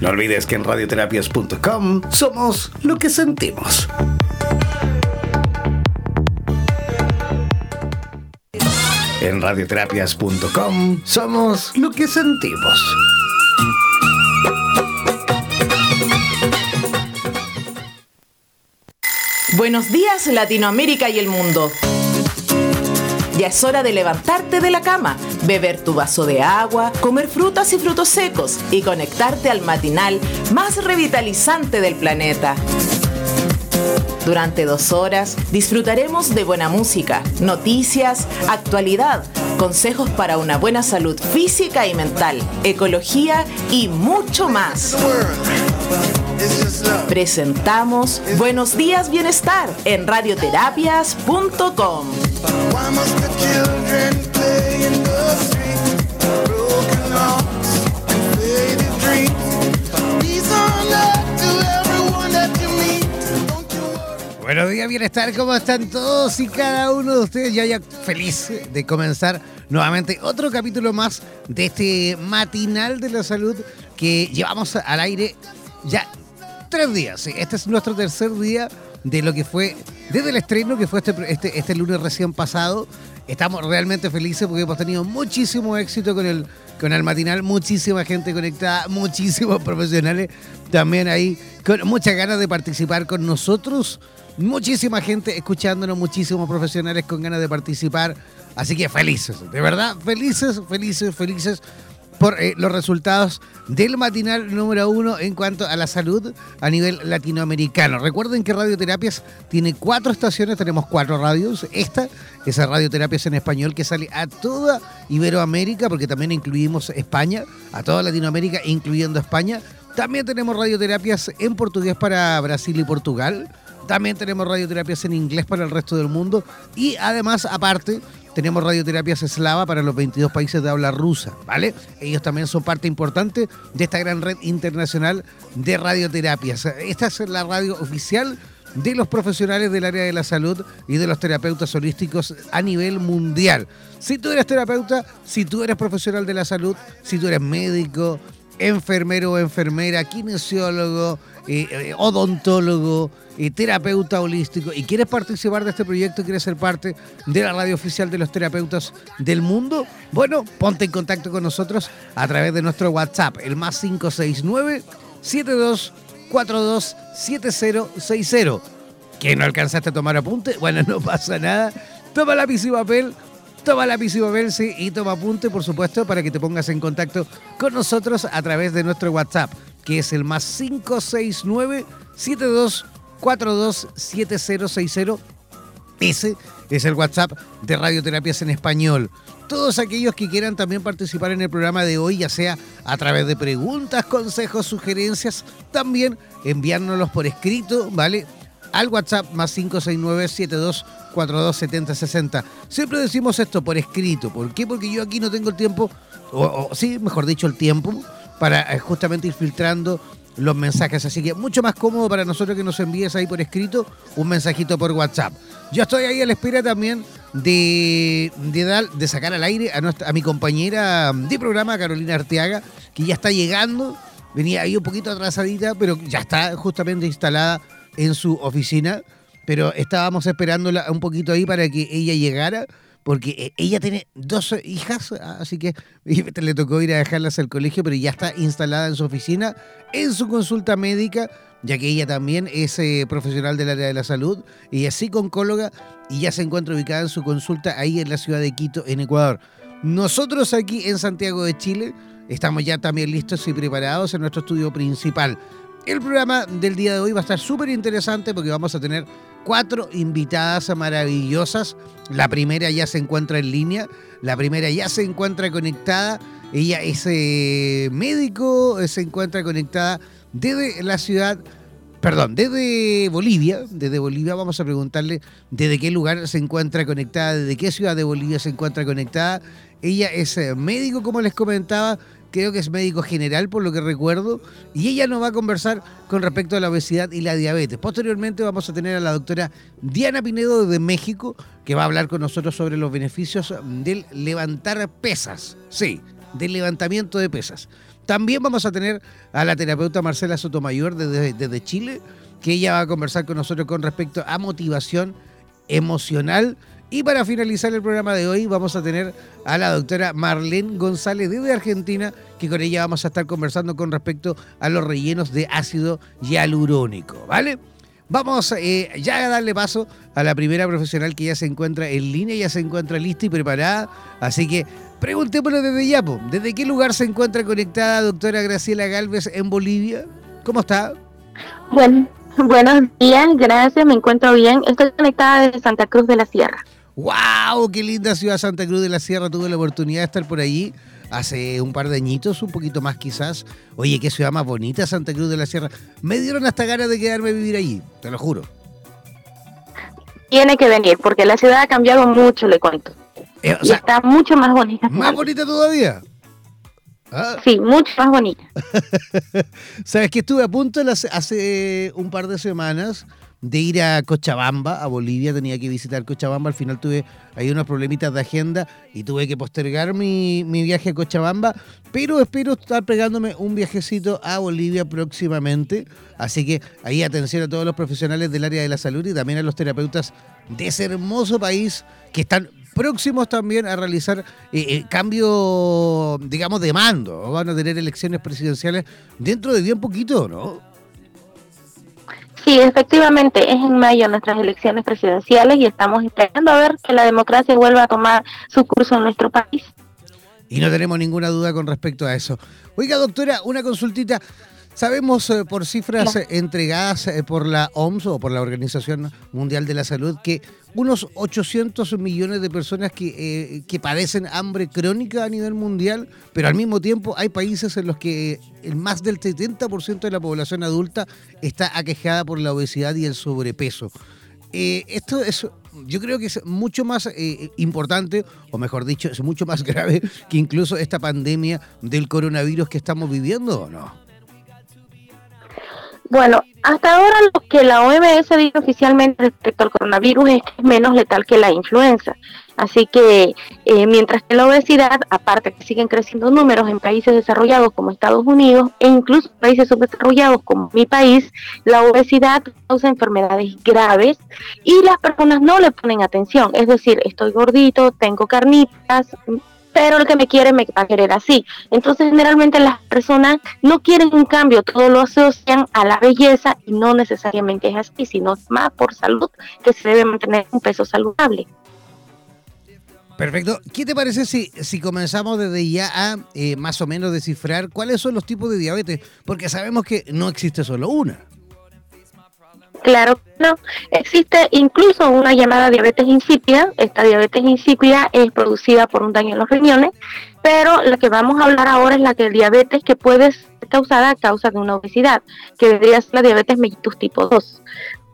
No olvides que en radioterapias.com somos lo que sentimos. En radioterapias.com somos lo que sentimos. Buenos días Latinoamérica y el mundo. Ya es hora de levantarte de la cama, beber tu vaso de agua, comer frutas y frutos secos y conectarte al matinal más revitalizante del planeta. Durante dos horas disfrutaremos de buena música, noticias, actualidad, consejos para una buena salud física y mental, ecología y mucho más. Presentamos Buenos Días Bienestar en radioterapias.com. Buenos días, bienestar, ¿cómo están todos y cada uno de ustedes? Ya, ya feliz de comenzar nuevamente otro capítulo más de este matinal de la salud que llevamos al aire ya tres días. Este es nuestro tercer día de lo que fue, desde el estreno que fue este, este, este, lunes recién pasado. Estamos realmente felices porque hemos tenido muchísimo éxito con el, con el matinal, muchísima gente conectada, muchísimos profesionales también ahí, con muchas ganas de participar con nosotros. Muchísima gente escuchándonos, muchísimos profesionales con ganas de participar. Así que felices, de verdad, felices, felices, felices por eh, los resultados del matinal número uno en cuanto a la salud a nivel latinoamericano. Recuerden que Radioterapias tiene cuatro estaciones, tenemos cuatro radios. Esta es Radioterapias en español que sale a toda Iberoamérica, porque también incluimos España, a toda Latinoamérica, incluyendo España. También tenemos radioterapias en portugués para Brasil y Portugal. También tenemos radioterapias en inglés para el resto del mundo. Y además, aparte, tenemos radioterapias eslava para los 22 países de habla rusa, ¿vale? Ellos también son parte importante de esta gran red internacional de radioterapias. Esta es la radio oficial de los profesionales del área de la salud y de los terapeutas holísticos a nivel mundial. Si tú eres terapeuta, si tú eres profesional de la salud, si tú eres médico, enfermero o enfermera, kinesiólogo, eh, eh, odontólogo, y terapeuta holístico y quieres participar de este proyecto, quieres ser parte de la radio oficial de los terapeutas del mundo, bueno, ponte en contacto con nosotros a través de nuestro WhatsApp, el más 569 7242 7060. ¿Que no alcanzaste a tomar apunte? Bueno, no pasa nada. Toma lápiz y papel toma lápiz y papel y toma apunte, por supuesto, para que te pongas en contacto con nosotros a través de nuestro WhatsApp, que es el más 569 72 427060. Ese es el WhatsApp de Radioterapias en Español. Todos aquellos que quieran también participar en el programa de hoy, ya sea a través de preguntas, consejos, sugerencias, también enviárnoslos por escrito, ¿vale? Al WhatsApp más 569 7242 Siempre decimos esto por escrito. ¿Por qué? Porque yo aquí no tengo el tiempo, o, sí, mejor dicho, el tiempo, para eh, justamente ir filtrando los mensajes. Así que mucho más cómodo para nosotros que nos envíes ahí por escrito un mensajito por WhatsApp. Yo estoy ahí a la espera también de, de, de sacar al aire a, nuestra, a mi compañera de programa, Carolina Arteaga, que ya está llegando. Venía ahí un poquito atrasadita, pero ya está justamente instalada en su oficina. Pero estábamos esperándola un poquito ahí para que ella llegara porque eh, ella tiene dos hijas, así que le tocó ir a dejarlas al colegio, pero ya está instalada en su oficina, en su consulta médica, ya que ella también es eh, profesional del área de la salud, y es psicóloga y ya se encuentra ubicada en su consulta ahí en la ciudad de Quito, en Ecuador. Nosotros aquí en Santiago de Chile estamos ya también listos y preparados en nuestro estudio principal. El programa del día de hoy va a estar súper interesante porque vamos a tener cuatro invitadas maravillosas. La primera ya se encuentra en línea, la primera ya se encuentra conectada. Ella es eh, médico, se encuentra conectada desde la ciudad, perdón, desde Bolivia. Desde Bolivia vamos a preguntarle desde qué lugar se encuentra conectada, desde qué ciudad de Bolivia se encuentra conectada. Ella es eh, médico, como les comentaba, creo que es médico general por lo que recuerdo, y ella nos va a conversar con respecto a la obesidad y la diabetes. Posteriormente vamos a tener a la doctora Diana Pinedo de México, que va a hablar con nosotros sobre los beneficios del levantar pesas, sí, del levantamiento de pesas. También vamos a tener a la terapeuta Marcela Sotomayor desde, desde Chile, que ella va a conversar con nosotros con respecto a motivación emocional y para finalizar el programa de hoy vamos a tener a la doctora Marlene González desde Argentina, que con ella vamos a estar conversando con respecto a los rellenos de ácido hialurónico, ¿vale? Vamos eh, ya a darle paso a la primera profesional que ya se encuentra en línea, ya se encuentra lista y preparada, así que preguntémosle desde Yapo, ¿desde qué lugar se encuentra conectada doctora Graciela Galvez en Bolivia? ¿Cómo está? Bueno, buenos días, gracias, me encuentro bien. Estoy conectada desde Santa Cruz de la Sierra. ¡Wow! ¡Qué linda ciudad Santa Cruz de la Sierra! Tuve la oportunidad de estar por allí hace un par de añitos, un poquito más quizás. Oye, qué ciudad más bonita Santa Cruz de la Sierra. Me dieron hasta ganas de quedarme a vivir allí, te lo juro. Tiene que venir, porque la ciudad ha cambiado mucho, le cuento. Eh, y está mucho más bonita. ¿Más bonita todavía? Ah. Sí, mucho más bonita. Sabes que estuve a punto hace un par de semanas de ir a Cochabamba, a Bolivia, tenía que visitar Cochabamba, al final tuve ahí unos problemitas de agenda y tuve que postergar mi, viaje a Cochabamba, pero espero estar pegándome un viajecito a Bolivia próximamente, así que ahí atención a todos los profesionales del área de la salud y también a los terapeutas de ese hermoso país que están próximos también a realizar eh, eh, cambio, digamos, de mando. Van a tener elecciones presidenciales dentro de bien poquito, ¿no? Sí, efectivamente, es en mayo nuestras elecciones presidenciales y estamos esperando a ver que la democracia vuelva a tomar su curso en nuestro país. Y no tenemos ninguna duda con respecto a eso. Oiga, doctora, una consultita. Sabemos eh, por cifras entregadas eh, por la OMS o por la Organización Mundial de la Salud que unos 800 millones de personas que, eh, que padecen hambre crónica a nivel mundial, pero al mismo tiempo hay países en los que el más del 70% de la población adulta está aquejada por la obesidad y el sobrepeso. esto es, yo creo que es mucho más importante, o mejor dicho, es mucho más grave que incluso esta pandemia del coronavirus que estamos viviendo, ¿o no? Bueno, hasta ahora lo que la OMS dice oficialmente respecto al coronavirus es que es menos letal que la influenza. Así que eh, mientras que la obesidad, aparte que siguen creciendo números en países desarrollados como Estados Unidos e incluso países subdesarrollados como mi país, la obesidad causa enfermedades graves y las personas no le ponen atención. Es decir, estoy gordito, tengo carnitas, pero el que me quiere me va a querer así. Entonces generalmente las personas no quieren un cambio, todo lo asocian a la belleza y no necesariamente es así, sino más por salud que se debe mantener un peso saludable. Perfecto. ¿Qué te parece si, si comenzamos desde ya a eh, más o menos descifrar cuáles son los tipos de diabetes? Porque sabemos que no existe solo una. Claro que no. Existe incluso una llamada diabetes insípida. Esta diabetes insípida es producida por un daño en los riñones, pero la que vamos a hablar ahora es la que diabetes que puede ser causada a causa de una obesidad, que debería ser la diabetes mellitus tipo 2.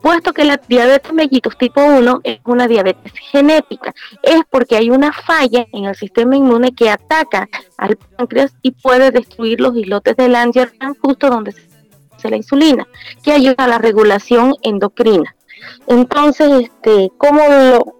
puesto que la diabetes mellitus tipo 1 es una diabetes genética, es porque hay una falla en el sistema inmune que ataca al páncreas y puede destruir los islotes del Langerhans justo donde se la insulina, que ayuda a la regulación endocrina. Entonces, este, como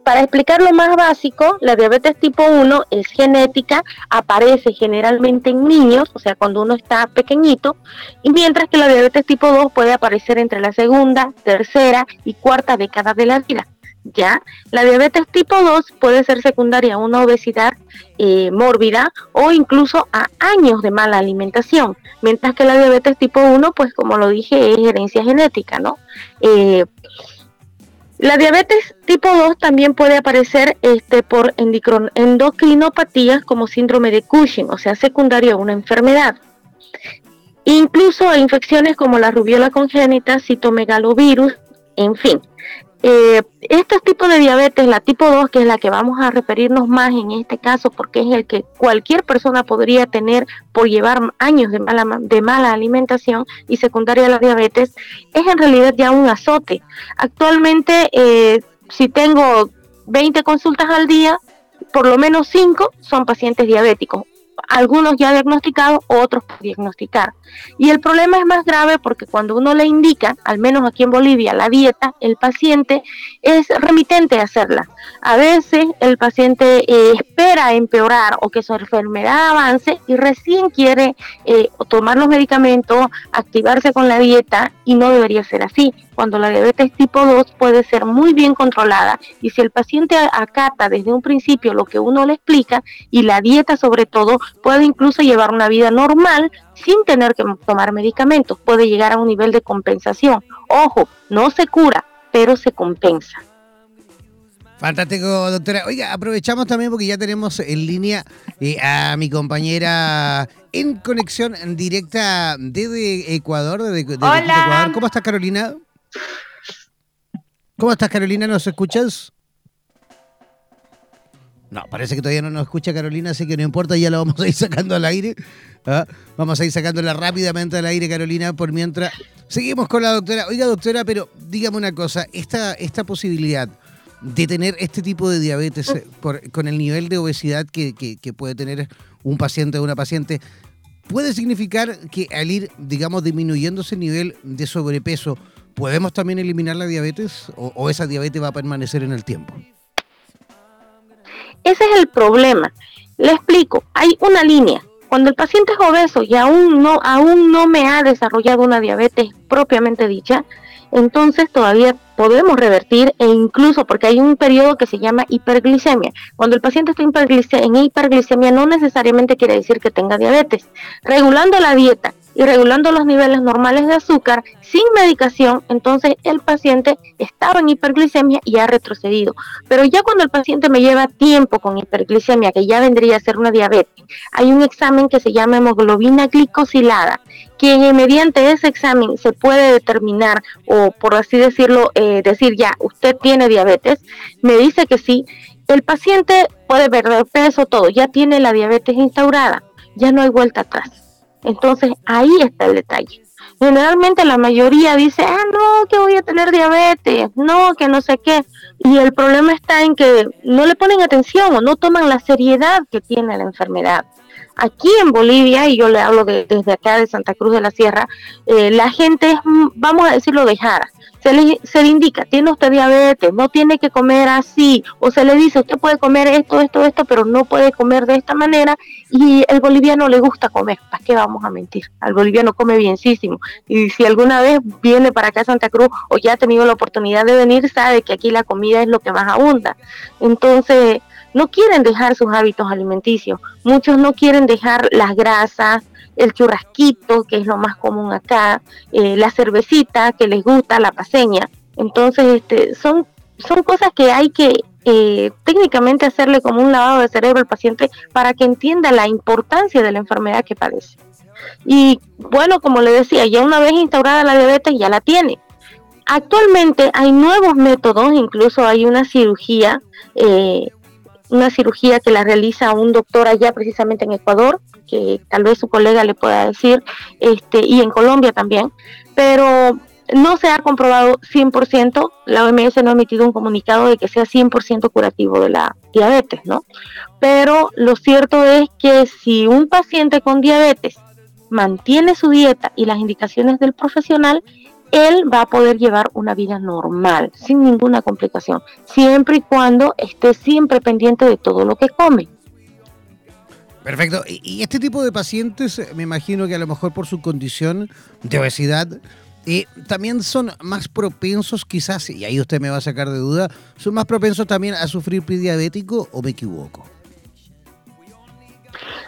para explicar lo más básico, la diabetes tipo 1 es genética, aparece generalmente en niños, o sea, cuando uno está pequeñito, y mientras que la diabetes tipo 2 puede aparecer entre la segunda, tercera y cuarta década de la vida. Ya, la diabetes tipo 2 puede ser secundaria a una obesidad eh, mórbida o incluso a años de mala alimentación, mientras que la diabetes tipo 1, pues como lo dije, es herencia genética, ¿no? Eh, la diabetes tipo 2 también puede aparecer este, por endocrinopatías como síndrome de Cushing, o sea, secundario a una enfermedad. Incluso a infecciones como la rubiola congénita, citomegalovirus, en fin. Eh, este tipo de diabetes, la tipo 2, que es la que vamos a referirnos más en este caso, porque es el que cualquier persona podría tener por llevar años de mala, de mala alimentación y secundaria a la diabetes, es en realidad ya un azote. Actualmente, eh, si tengo 20 consultas al día, por lo menos 5 son pacientes diabéticos algunos ya diagnosticados, otros por diagnosticar. Y el problema es más grave porque cuando uno le indica, al menos aquí en Bolivia, la dieta, el paciente es remitente a hacerla. A veces el paciente eh, espera empeorar o que su enfermedad avance y recién quiere eh, tomar los medicamentos, activarse con la dieta y no debería ser así cuando la diabetes tipo 2 puede ser muy bien controlada y si el paciente acata desde un principio lo que uno le explica y la dieta sobre todo puede incluso llevar una vida normal sin tener que tomar medicamentos, puede llegar a un nivel de compensación. Ojo, no se cura, pero se compensa. Fantástico, doctora. Oiga, aprovechamos también porque ya tenemos en línea eh, a mi compañera en conexión directa desde Ecuador, desde, Hola. Ecuador. ¿Cómo estás, Carolina? ¿Cómo estás, Carolina? ¿Nos escuchas? No, parece que todavía no nos escucha Carolina, así que no importa, ya la vamos a ir sacando al aire. ¿ah? Vamos a ir sacándola rápidamente al aire, Carolina, por mientras seguimos con la doctora. Oiga, doctora, pero dígame una cosa, esta, esta posibilidad de tener este tipo de diabetes eh, con el nivel de obesidad que- que puede tener un paciente o una paciente, ¿puede significar que al ir, digamos, disminuyendo ese nivel de sobrepeso, podemos también eliminar la diabetes o, esa diabetes va a permanecer en el tiempo? Ese es el problema. Le explico, hay una línea. Cuando el paciente es obeso y aún no, aún no me ha desarrollado una diabetes propiamente dicha, entonces todavía podemos revertir e incluso porque hay un periodo que se llama hiperglicemia. Cuando el paciente está en hiperglicemia no necesariamente quiere decir que tenga diabetes. Regulando la dieta y regulando los niveles normales de azúcar sin medicación, entonces el paciente estaba en hiperglicemia y ha retrocedido. Pero ya cuando el paciente me lleva tiempo con hiperglicemia, que ya vendría a ser una diabetes, hay un examen que se llama hemoglobina glicosilada, que mediante ese examen se puede determinar, o por así decirlo, eh, decir ya, usted tiene diabetes, me dice que sí, el paciente puede perder peso, todo, ya tiene la diabetes instaurada, ya no hay vuelta atrás. Entonces ahí está el detalle. Generalmente la mayoría dice, ah, no, que voy a tener diabetes, no, que no sé qué. Y el problema está en que no le ponen atención o no toman la seriedad que tiene la enfermedad. Aquí en Bolivia, y yo le hablo de- desde acá de Santa Cruz de la Sierra, eh, la gente es, vamos a decirlo, dejada. Se le, se le indica, tiene usted diabetes, no tiene que comer así, o se le dice, usted puede comer esto, esto, esto, pero no puede comer de esta manera, y el boliviano le gusta comer, ¿para qué vamos a mentir? Al boliviano come bienísimo, y si alguna vez viene para acá a Santa Cruz o ya ha tenido la oportunidad de venir, sabe que aquí la comida es lo que más abunda. Entonces, no quieren dejar sus hábitos alimenticios, muchos no quieren dejar las grasas, el churrasquito, que es lo más común acá, eh, la cervecita que les gusta, la paseña. Entonces, este, son, son cosas que hay que eh, técnicamente hacerle como un lavado de cerebro al paciente para que entienda la importancia de la enfermedad que padece. Y bueno, como le decía, ya una vez instaurada la diabetes ya la tiene. Actualmente hay nuevos métodos, incluso hay una cirugía, eh, una cirugía que la realiza un doctor allá precisamente en Ecuador, que tal vez su colega le pueda decir, este, y en Colombia también, pero no se ha comprobado 100%, la OMS no ha emitido un comunicado de que sea 100% curativo de la diabetes, ¿no? Pero lo cierto es que si un paciente con diabetes mantiene su dieta y las indicaciones del profesional, él va a poder llevar una vida normal, sin ninguna complicación, siempre y cuando esté siempre pendiente de todo lo que come. Perfecto. Y este tipo de pacientes, me imagino que a lo mejor por su condición de obesidad, eh, también son más propensos quizás, y ahí usted me va a sacar de duda, son más propensos también a sufrir prediabético o me equivoco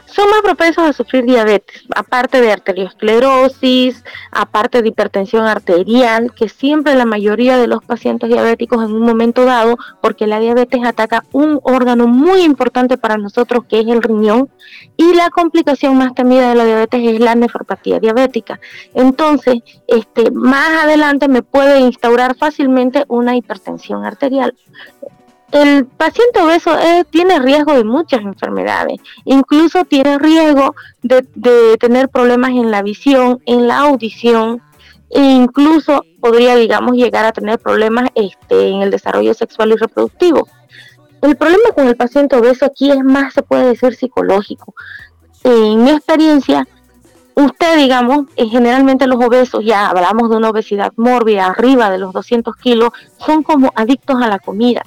son más propensos a sufrir diabetes, aparte de arteriosclerosis, aparte de hipertensión arterial, que siempre la mayoría de los pacientes diabéticos en un momento dado, porque la diabetes ataca un órgano muy importante para nosotros que es el riñón, y la complicación más temida de la diabetes es la nefropatía diabética. Entonces, este, más adelante me puede instaurar fácilmente una hipertensión arterial el paciente obeso eh, tiene riesgo de muchas enfermedades, incluso tiene riesgo de, tener problemas en la visión, en la audición, e incluso podría, digamos, llegar a tener problemas este, en el desarrollo sexual y reproductivo. El problema con el paciente obeso aquí es más, se puede decir, psicológico. En mi experiencia, usted, digamos, eh, generalmente los obesos, ya hablamos de una obesidad mórbida arriba de los 200 kilos, son como adictos a la comida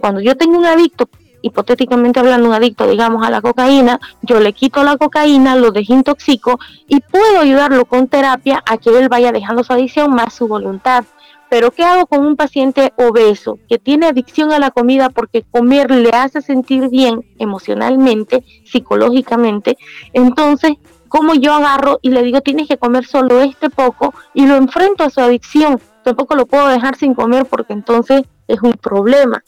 cuando yo tengo un adicto, hipotéticamente hablando, un adicto, digamos, a la cocaína, yo le quito la cocaína, lo desintoxico y puedo ayudarlo con terapia a que él vaya dejando su adicción más su voluntad. Pero ¿qué hago con un paciente obeso que tiene adicción a la comida porque comer le hace sentir bien emocionalmente, psicológicamente? Entonces, ¿cómo yo agarro y le digo, tienes que comer solo este poco y lo enfrento a su adicción? Tampoco lo puedo dejar sin comer porque entonces es un problema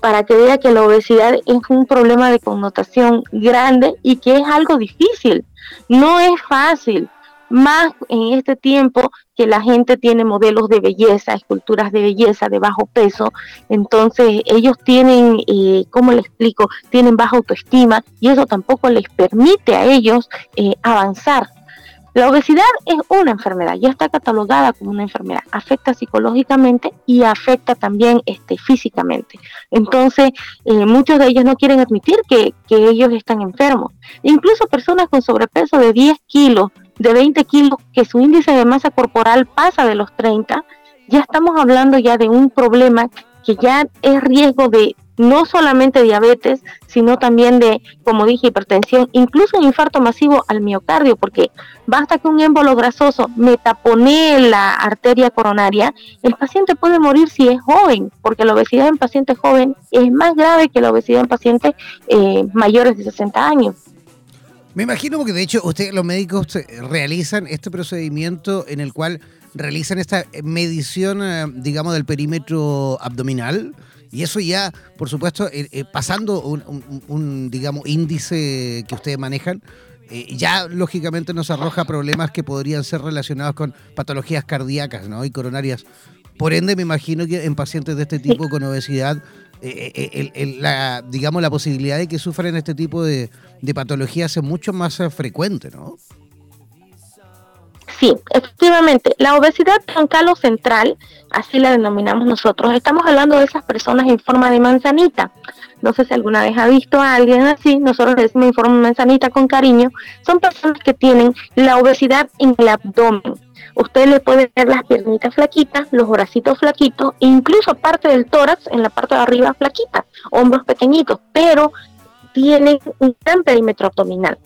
para que vea que la obesidad es un problema de connotación grande y que es algo difícil. No es fácil, más en este tiempo que la gente tiene modelos de belleza, esculturas de belleza de bajo peso, entonces ellos tienen, eh, ¿cómo le explico? Tienen baja autoestima y eso tampoco les permite a ellos eh, avanzar la obesidad es una enfermedad, ya está catalogada como una enfermedad, afecta psicológicamente y afecta también este, físicamente. Entonces, eh, muchos de ellos no quieren admitir que, que ellos están enfermos. Incluso personas con sobrepeso de 10 kilos, de 20 kilos, que su índice de masa corporal pasa de los 30, ya estamos hablando ya de un problema que ya es riesgo de no solamente diabetes, sino también de, como dije, hipertensión, incluso un infarto masivo al miocardio, porque basta que un émbolo grasoso me taponee la arteria coronaria, el paciente puede morir si es joven, porque la obesidad en pacientes jóvenes es más grave que la obesidad en pacientes eh, mayores de 60 años. Me imagino porque de hecho ustedes los médicos realizan este procedimiento en el cual realizan esta medición, eh, digamos, del perímetro abdominal y eso ya, por supuesto, eh, eh, pasando un, digamos, índice que ustedes manejan, eh, ya lógicamente nos arroja problemas que podrían ser relacionados con patologías cardíacas ¿no? y coronarias. Por ende, me imagino que en pacientes de este tipo con obesidad, la, digamos, la posibilidad de que sufran este tipo de, de patologías es mucho más frecuente, ¿no? Sí, efectivamente, la obesidad troncalo central, así la denominamos nosotros, estamos hablando de esas personas en forma de manzanita. No sé si alguna vez ha visto a alguien así, nosotros le decimos en forma de manzanita con cariño, son personas que tienen la obesidad en el abdomen. Usted le puede ver las piernitas flaquitas, los bracitos flaquitos, incluso parte del tórax en la parte de arriba flaquita, hombros pequeñitos, pero tienen un gran perímetro abdominal.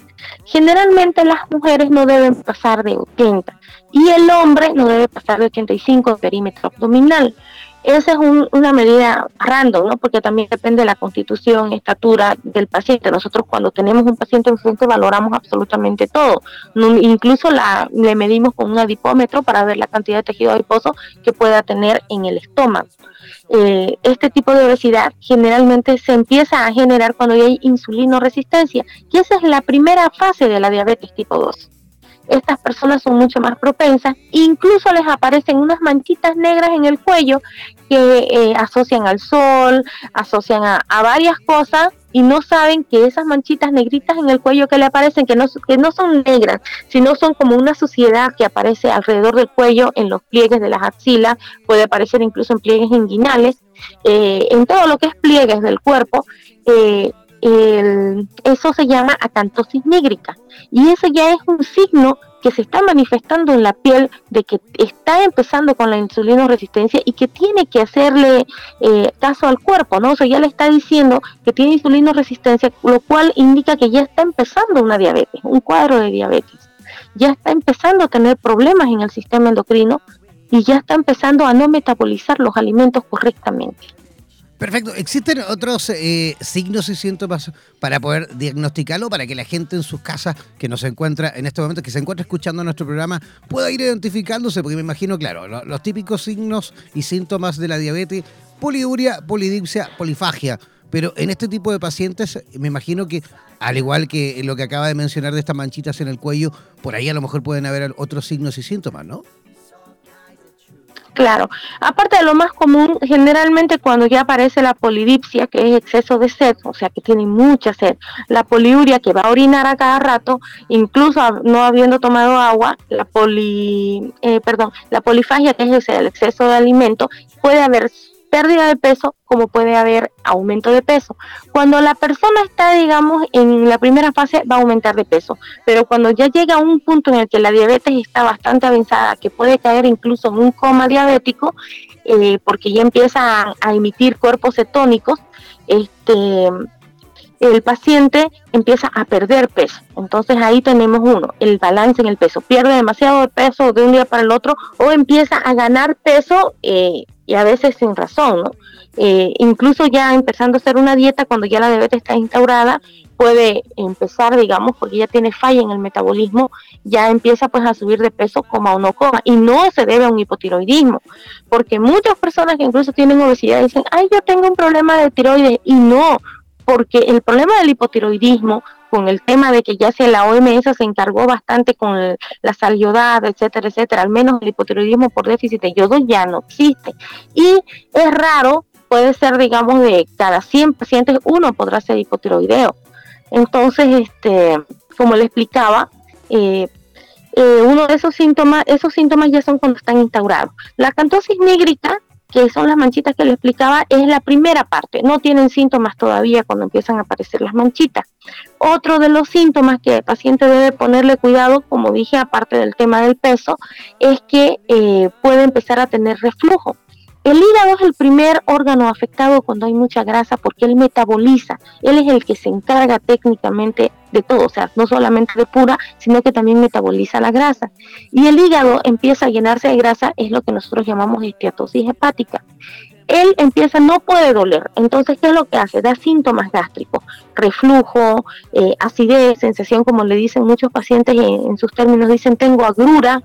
Generalmente las mujeres no deben pasar de 80 y el hombre no debe pasar de 85 perímetro abdominal. Esa es una medida random, ¿no? Porque también depende de la constitución, estatura del paciente. Nosotros cuando tenemos un paciente enfrente valoramos absolutamente todo. incluso la, le medimos con un adipómetro para ver la cantidad de tejido adiposo que pueda tener en el estómago. Eh, este tipo de obesidad generalmente se empieza a generar cuando hay insulinoresistencia y esa es la primera fase de la diabetes tipo 2 estas personas son mucho más propensas, incluso les aparecen unas manchitas negras en el cuello que eh, asocian al sol, asocian a, varias cosas y no saben que esas manchitas negritas en el cuello que le aparecen, que no, que no son negras, sino son como una suciedad que aparece alrededor del cuello, en los pliegues de las axilas, puede aparecer incluso en pliegues inguinales, eh, en todo lo que es pliegues del cuerpo, eh, eso se llama acantosis nígrica. Y eso ya es un signo que se está manifestando en la piel de que está empezando con la insulino resistencia y que tiene que hacerle eh, caso al cuerpo, ¿no? O sea, ya le está diciendo que tiene insulino resistencia, lo cual indica que ya está empezando una diabetes, un cuadro de diabetes. Ya está empezando a tener problemas en el sistema endocrino y ya está empezando a no metabolizar los alimentos correctamente. Perfecto. ¿Existen otros eh, signos y síntomas para poder diagnosticarlo, para que la gente en sus casas que nos encuentra en este momento, que se encuentra escuchando nuestro programa, pueda ir identificándose? Porque me imagino, claro, los, típicos signos y síntomas de la diabetes, poliuria, polidipsia, polifagia. Pero en este tipo de pacientes, me imagino que, al igual que lo que acaba de mencionar de estas manchitas en el cuello, por ahí a lo mejor pueden haber otros signos y síntomas, ¿no? Claro, aparte de lo más común, generalmente cuando ya aparece la polidipsia, que es exceso de sed, o sea que tiene mucha sed, la poliuria que va a orinar a cada rato, incluso no habiendo tomado agua, la poli, eh, perdón, la polifagia, que es el exceso de alimento, puede haber pérdida de peso como puede haber aumento de peso. Cuando la persona está, digamos, en la primera fase va a aumentar de peso, pero cuando ya llega a un punto en el que la diabetes está bastante avanzada, que puede caer incluso en un coma diabético, eh, porque ya empieza a, emitir cuerpos cetónicos, este, el paciente empieza a perder peso. Entonces ahí tenemos uno, el balance en el peso. Pierde demasiado peso de un día para el otro o empieza a ganar peso eh, y a veces sin razón, ¿no? Eh, incluso ya empezando a hacer una dieta cuando ya la diabetes está instaurada, puede empezar, digamos, porque ya tiene falla en el metabolismo, ya empieza pues a subir de peso coma o no coma, y no se debe a un hipotiroidismo, porque muchas personas que incluso tienen obesidad dicen, ay, yo tengo un problema de tiroides, y no, porque el problema del hipotiroidismo con el tema de que ya sea la OMS se encargó bastante con la sal yodada, etcétera, etcétera, al menos el hipotiroidismo por déficit de yodo ya no existe. Y es raro, puede ser, digamos, de cada 100 pacientes, uno podrá ser hipotiroideo. Entonces, este, como le explicaba, eh, eh, uno de esos síntomas, esos síntomas ya son cuando están instaurados. La cantosis nígrica que son las manchitas que le explicaba, es la primera parte. No tienen síntomas todavía cuando empiezan a aparecer las manchitas. Otro de los síntomas que el paciente debe ponerle cuidado, como dije, aparte del tema del peso, es que eh, puede empezar a tener reflujo. El hígado es el primer órgano afectado cuando hay mucha grasa porque él metaboliza, él es el que se encarga técnicamente de todo, o sea, no solamente de pura, sino que también metaboliza la grasa. Y el hígado empieza a llenarse de grasa, es lo que nosotros llamamos esteatosis hepática. Él empieza, no puede doler, entonces, ¿qué es lo que hace? Da síntomas gástricos, reflujo, eh, acidez, sensación, como le dicen muchos pacientes en sus términos, dicen tengo agrura,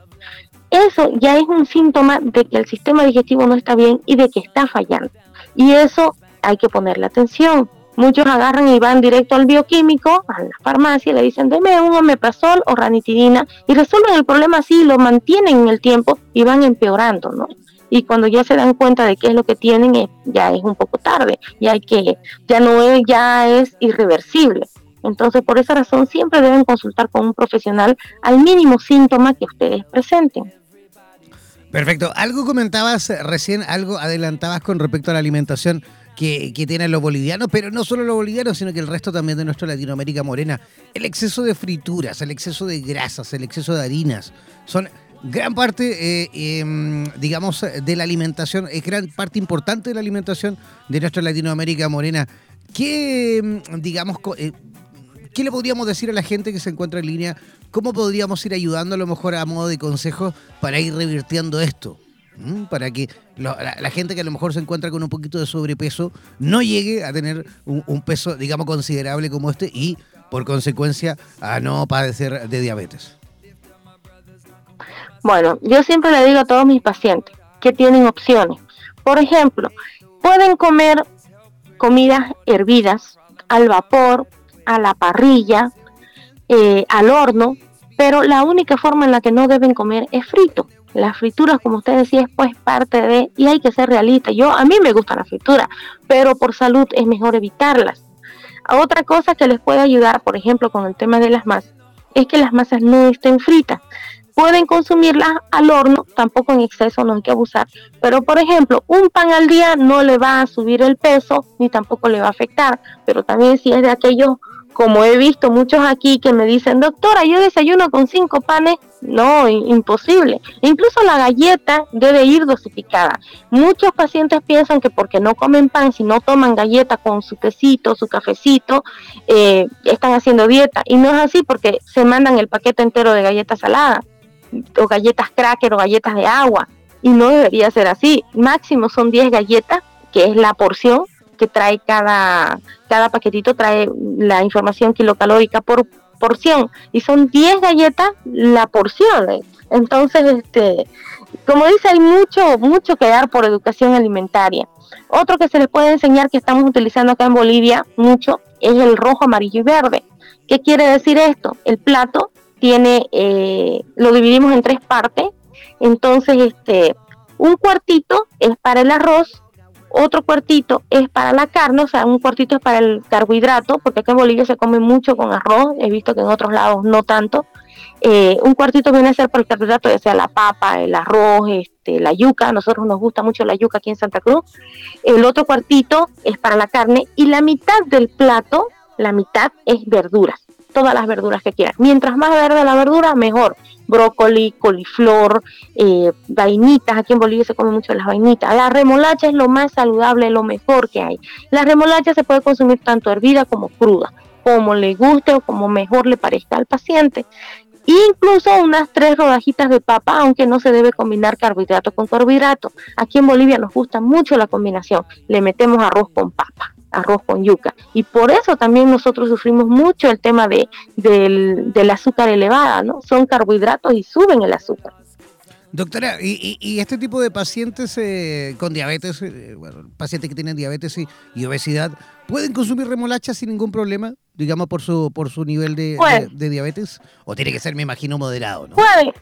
eso ya es un síntoma de que el sistema digestivo no está bien y de que está fallando. Y eso hay que ponerle atención. Muchos agarran y van directo al bioquímico, a la farmacia, le dicen, deme un omeprazol o ranitidina, y resuelven el problema así, lo mantienen en el tiempo y van empeorando, ¿no? Y cuando ya se dan cuenta de qué es lo que tienen, ya es un poco tarde, ya hay que, ya no es, ya es irreversible. Entonces, por esa razón, siempre deben consultar con un profesional al mínimo síntoma que ustedes presenten. Perfecto. Algo comentabas recién, algo adelantabas con respecto a la alimentación que, que tienen los bolivianos, pero no solo los bolivianos, sino que el resto también de nuestra Latinoamérica morena. El exceso de frituras, el exceso de grasas, el exceso de harinas, son gran parte, eh, em, digamos, de la alimentación, es gran parte importante de la alimentación de nuestra Latinoamérica morena. ¿Qué, em, digamos, eh, ¿qué le podríamos decir a la gente que se encuentra en línea ¿Cómo podríamos ir ayudando a lo mejor a modo de consejo para ir revirtiendo esto? ¿Mm? Para que la, gente que a lo mejor se encuentra con un poquito de sobrepeso no llegue a tener un, peso, digamos, considerable como este y, por consecuencia, a no padecer de diabetes. Bueno, yo siempre le digo a todos mis pacientes que tienen opciones. Por ejemplo, pueden comer comidas hervidas al vapor, a la parrilla, eh, al horno, pero la única forma en la que no deben comer es frito. Las frituras, como usted decía, es pues parte de, y hay que ser realista. Yo, a mí me gusta la fritura, pero por salud es mejor evitarlas. Otra cosa que les puede ayudar, por ejemplo, con el tema de las masas, es que las masas no estén fritas. Pueden consumirlas al horno, tampoco en exceso, no hay que abusar. Pero, por ejemplo, un pan al día no le va a subir el peso ni tampoco le va a afectar. Pero también si es de aquellos como he visto muchos aquí que me dicen, doctora, yo desayuno con cinco panes, no, imposible. Incluso la galleta debe ir dosificada. Muchos pacientes piensan que porque no comen pan, si no toman galleta con su tecito, su cafecito, eh, están haciendo dieta. Y no es así porque se mandan el paquete entero de galletas saladas, o galletas cracker, o galletas de agua. Y no debería ser así. Máximo son 10 galletas, que es la porción que trae cada, cada paquetito, trae la información kilocalórica por porción y son 10 galletas la porción. ¿eh? Entonces, este, como dice, hay mucho, mucho que dar por educación alimentaria. Otro que se les puede enseñar que estamos utilizando acá en Bolivia mucho es el rojo, amarillo y verde. ¿Qué quiere decir esto? El plato tiene, eh, lo dividimos en tres partes. Entonces, este, un cuartito es para el arroz, otro cuartito es para la carne, o sea, un cuartito es para el carbohidrato, porque acá en Bolivia se come mucho con arroz, he visto que en otros lados no tanto. Eh, un cuartito viene a ser para el carbohidrato, ya sea la papa, el arroz, este, la yuca, a nosotros nos gusta mucho la yuca aquí en Santa Cruz. El otro cuartito es para la carne y la mitad del plato, la mitad es verduras todas las verduras que quieran. Mientras más verde la verdura, mejor. Brócoli, coliflor, eh, vainitas. Aquí en Bolivia se come mucho las vainitas. La remolacha es lo más saludable, lo mejor que hay. La remolacha se puede consumir tanto hervida como cruda, como le guste o como mejor le parezca al paciente. Incluso unas tres rodajitas de papa, aunque no se debe combinar carbohidrato con carbohidrato. Aquí en Bolivia nos gusta mucho la combinación. Le metemos arroz con papa arroz con yuca. Y por eso también nosotros sufrimos mucho el tema de, del, azúcar elevada, ¿no? Son carbohidratos y suben el azúcar. Doctora, ¿y, este tipo de pacientes eh, con diabetes, eh, bueno, pacientes que tienen diabetes y, obesidad, pueden consumir remolacha sin ningún problema, digamos, por su, por su nivel de, de, diabetes? ¿O tiene que ser, me imagino, moderado? ¿no? Pueden.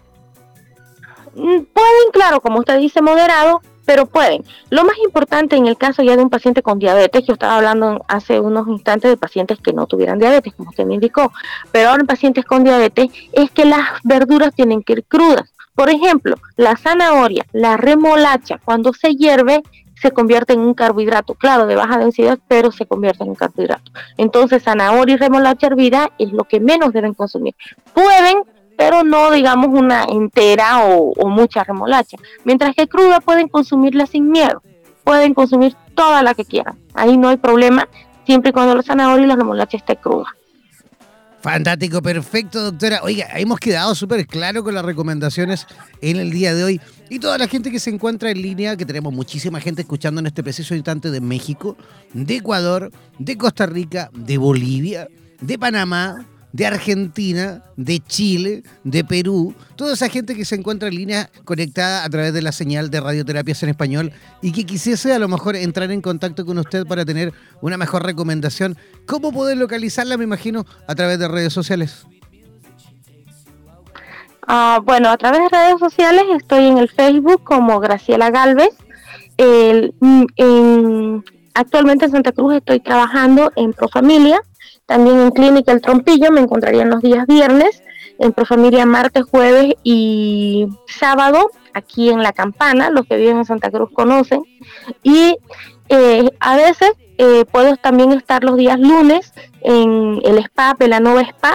Mm, pueden, claro, como usted dice, moderado, pero pueden. Lo más importante en el caso ya de un paciente con diabetes, yo estaba hablando hace unos instantes de pacientes que no tuvieran diabetes, como usted me indicó, pero ahora en pacientes con diabetes es que las verduras tienen que ir crudas. Por ejemplo, la zanahoria, la remolacha, cuando se hierve, se convierte en un carbohidrato, claro, de baja densidad, pero se convierte en un carbohidrato. Entonces, zanahoria y remolacha hervida es lo que menos deben consumir. Pueden pero no digamos una entera o, mucha remolacha. Mientras que cruda pueden consumirla sin miedo, pueden consumir toda la que quieran. Ahí no hay problema, siempre y cuando la zanahoria y la remolacha esté cruda. Fantástico, perfecto, doctora. Oiga, hemos quedado súper claro con las recomendaciones en el día de hoy. Y toda la gente que se encuentra en línea, que tenemos muchísima gente escuchando en este preciso instante de México, de Ecuador, de Costa Rica, de Bolivia, de Panamá, de Argentina, de Chile, de Perú, toda esa gente que se encuentra en línea conectada a través de la señal de radioterapias en español y que quisiese a lo mejor entrar en contacto con usted para tener una mejor recomendación. ¿Cómo poder localizarla, me imagino, a través de redes sociales? Ah, bueno, a través de redes sociales estoy en el Facebook como Graciela Galvez. Mm, actualmente en Santa Cruz estoy trabajando en Profamilia también en Clínica El Trompillo me encontrarían los días viernes, en Profamilia martes, jueves y sábado, aquí en La Campana, los que viven en Santa Cruz conocen. Y eh, a veces eh, puedo también estar los días lunes en el spa, de la Nova Spa,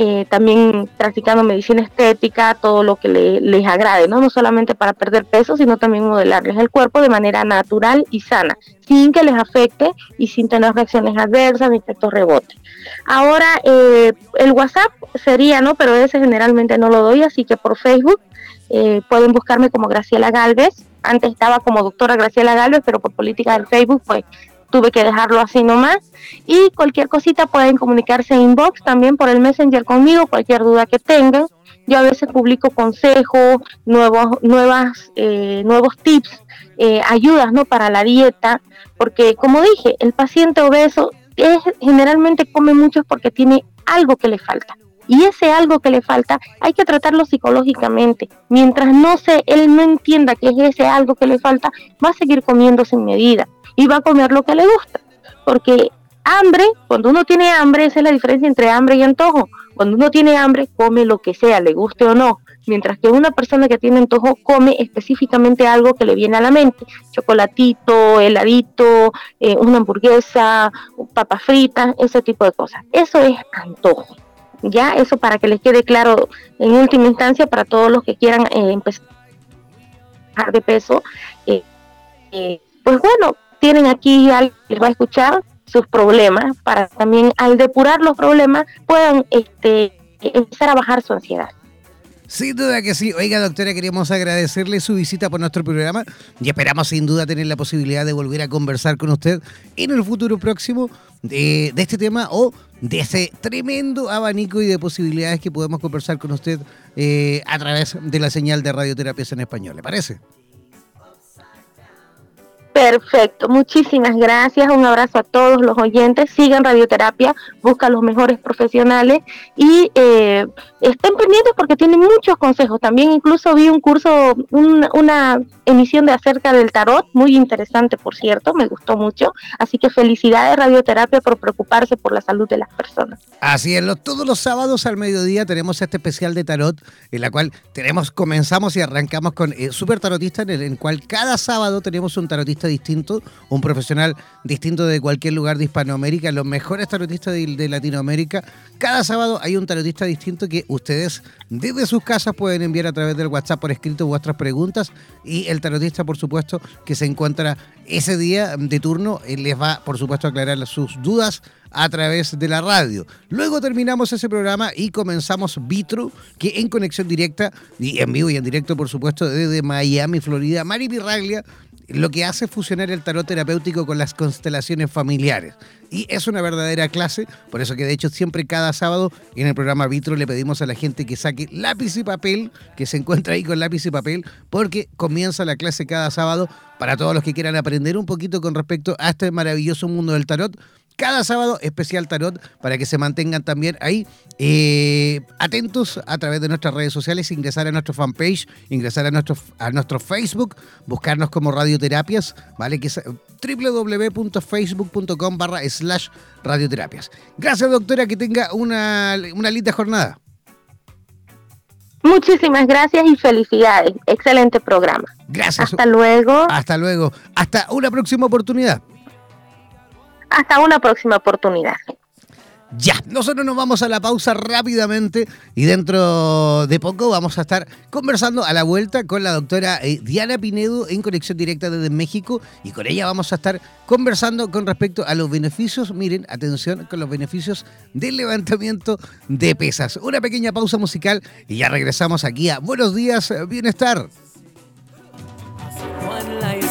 eh, también practicando medicina estética, todo lo que les agrade, ¿no? no solamente para perder peso, sino también modelarles el cuerpo de manera natural y sana, sin que les afecte y sin tener reacciones adversas ni efectos rebotes. Ahora, eh, el WhatsApp sería, ¿no? Pero ese generalmente no lo doy, así que por Facebook eh, pueden buscarme como Graciela Galvez. Antes estaba como doctora Graciela Galvez, pero por política del Facebook, pues tuve que dejarlo así nomás. Y cualquier cosita pueden comunicarse en inbox también por el Messenger conmigo, cualquier duda que tengan. Yo a veces publico consejos, nuevos, nuevas, eh, nuevos tips, eh, ayudas ¿no? para la dieta, porque como dije, el paciente obeso es, generalmente come mucho porque tiene algo que le falta. Y ese algo que le falta hay que tratarlo psicológicamente. Mientras no se, él no entienda que es ese algo que le falta, va a seguir comiendo sin medida y va a comer lo que le gusta. Porque hambre, cuando uno tiene hambre, esa es la diferencia entre hambre y antojo. Cuando uno tiene hambre, come lo que sea, le guste o no. Mientras que una persona que tiene antojo come específicamente algo que le viene a la mente. Chocolatito, heladito, eh, una hamburguesa, papas fritas, ese tipo de cosas. Eso es antojo. Ya, eso para que les quede claro en última instancia para todos los que quieran eh, empezar de peso. Eh, pues bueno, tienen aquí que les va a escuchar sus problemas para también al depurar los problemas puedan este, empezar a bajar su ansiedad. Sin duda que sí. Oiga, doctora, queremos agradecerle su visita por nuestro programa y esperamos sin duda tener la posibilidad de volver a conversar con usted en el futuro próximo de, este tema o de ese tremendo abanico y de posibilidades que podemos conversar con usted eh, a través de la señal de radioterapias en español. ¿Le parece? Perfecto, muchísimas gracias. Un abrazo a todos los oyentes. Sigan radioterapia, busca los mejores profesionales y eh, estén pendientes porque tienen muchos consejos. También incluso vi un curso, una emisión de acerca del tarot, muy interesante por cierto, me gustó mucho. Así que felicidades radioterapia por preocuparse por la salud de las personas. Así es, todos los sábados al mediodía tenemos este especial de tarot en la cual tenemos, comenzamos y arrancamos con eh, Super Tarotista en el cual cada sábado tenemos un tarotista distinto, un profesional distinto de cualquier lugar de Hispanoamérica, los mejores tarotistas de, Latinoamérica. Cada sábado hay un tarotista distinto que ustedes desde sus casas pueden enviar a través del WhatsApp por escrito vuestras preguntas y el tarotista, por supuesto, que se encuentra ese día de turno, les va, por supuesto, a aclarar sus dudas a través de la radio. Luego terminamos ese programa y comenzamos Vitro, que en conexión directa y en vivo y en directo, por supuesto, desde Miami, Florida, Mari Pirraglia lo que hace fusionar el tarot terapéutico con las constelaciones familiares. Y es una verdadera clase, por eso que de hecho siempre cada sábado en el programa Vitro le pedimos a la gente que saque lápiz y papel, que se encuentra ahí con lápiz y papel, porque comienza la clase cada sábado para todos los que quieran aprender un poquito con respecto a este maravilloso mundo del tarot cada sábado especial tarot para que se mantengan también ahí eh, atentos a través de nuestras redes sociales, ingresar a nuestro fanpage, ingresar a nuestro, a nuestro Facebook, buscarnos como radioterapias, ¿vale? Que es www.facebook.com barra slash radioterapias. Gracias doctora, que tenga una, una linda jornada. Muchísimas gracias y felicidades. Excelente programa. Gracias. Hasta luego. Hasta luego. Hasta una próxima oportunidad. Hasta una próxima oportunidad. Ya, nosotros nos vamos a la pausa rápidamente y dentro de poco vamos a estar conversando a la vuelta con la doctora eh, Diana Pinedo en conexión directa desde México y con ella vamos a estar conversando con respecto a los beneficios, miren, atención con los beneficios del levantamiento de pesas. Una pequeña pausa musical y ya regresamos aquí a Buenos días, Bienestar.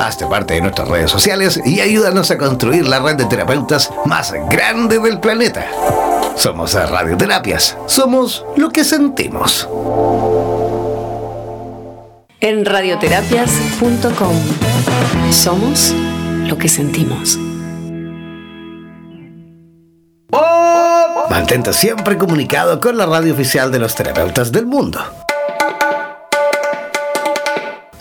Hazte parte de nuestras redes sociales y ayúdanos a construir la red de terapeutas más grande del planeta. Somos Radioterapias. Somos lo que sentimos. En radioterapias.com. Somos lo que sentimos. Mantente siempre comunicado con la radio oficial de los terapeutas del mundo.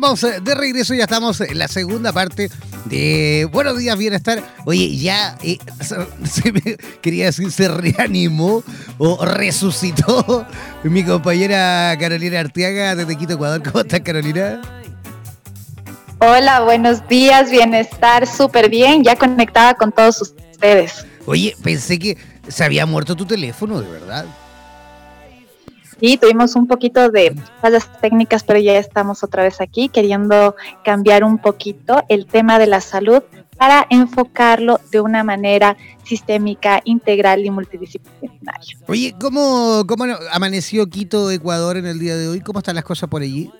Estamos eh, de regreso, ya estamos en la segunda parte de Buenos Días Bienestar. Oye, ya eh, se, me, quería decir, se reanimó o resucitó mi compañera Carolina Arteaga desde Quito, Ecuador. ¿Cómo estás, Carolina? Hola, buenos días, bienestar, súper bien, ya conectada con todos ustedes. Oye, pensé que se había muerto tu teléfono, de verdad. Sí, tuvimos un poquito de fallas técnicas, pero ya estamos otra vez aquí queriendo cambiar un poquito el tema de la salud para enfocarlo de una manera sistémica, integral y multidisciplinaria. Oye, ¿cómo, cómo amaneció Quito, Ecuador en el día de hoy? ¿Cómo están las cosas por allí?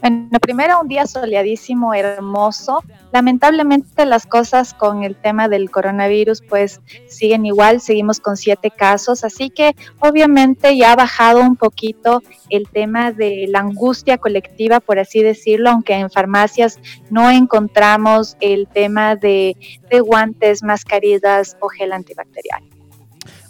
Bueno, primero un día soleadísimo, hermoso. Lamentablemente las cosas con el tema del coronavirus pues siguen igual, seguimos con siete casos, así que obviamente ya ha bajado un poquito el tema de la angustia colectiva, por así decirlo, aunque en farmacias no encontramos el tema de, de guantes, mascarillas o gel antibacterial.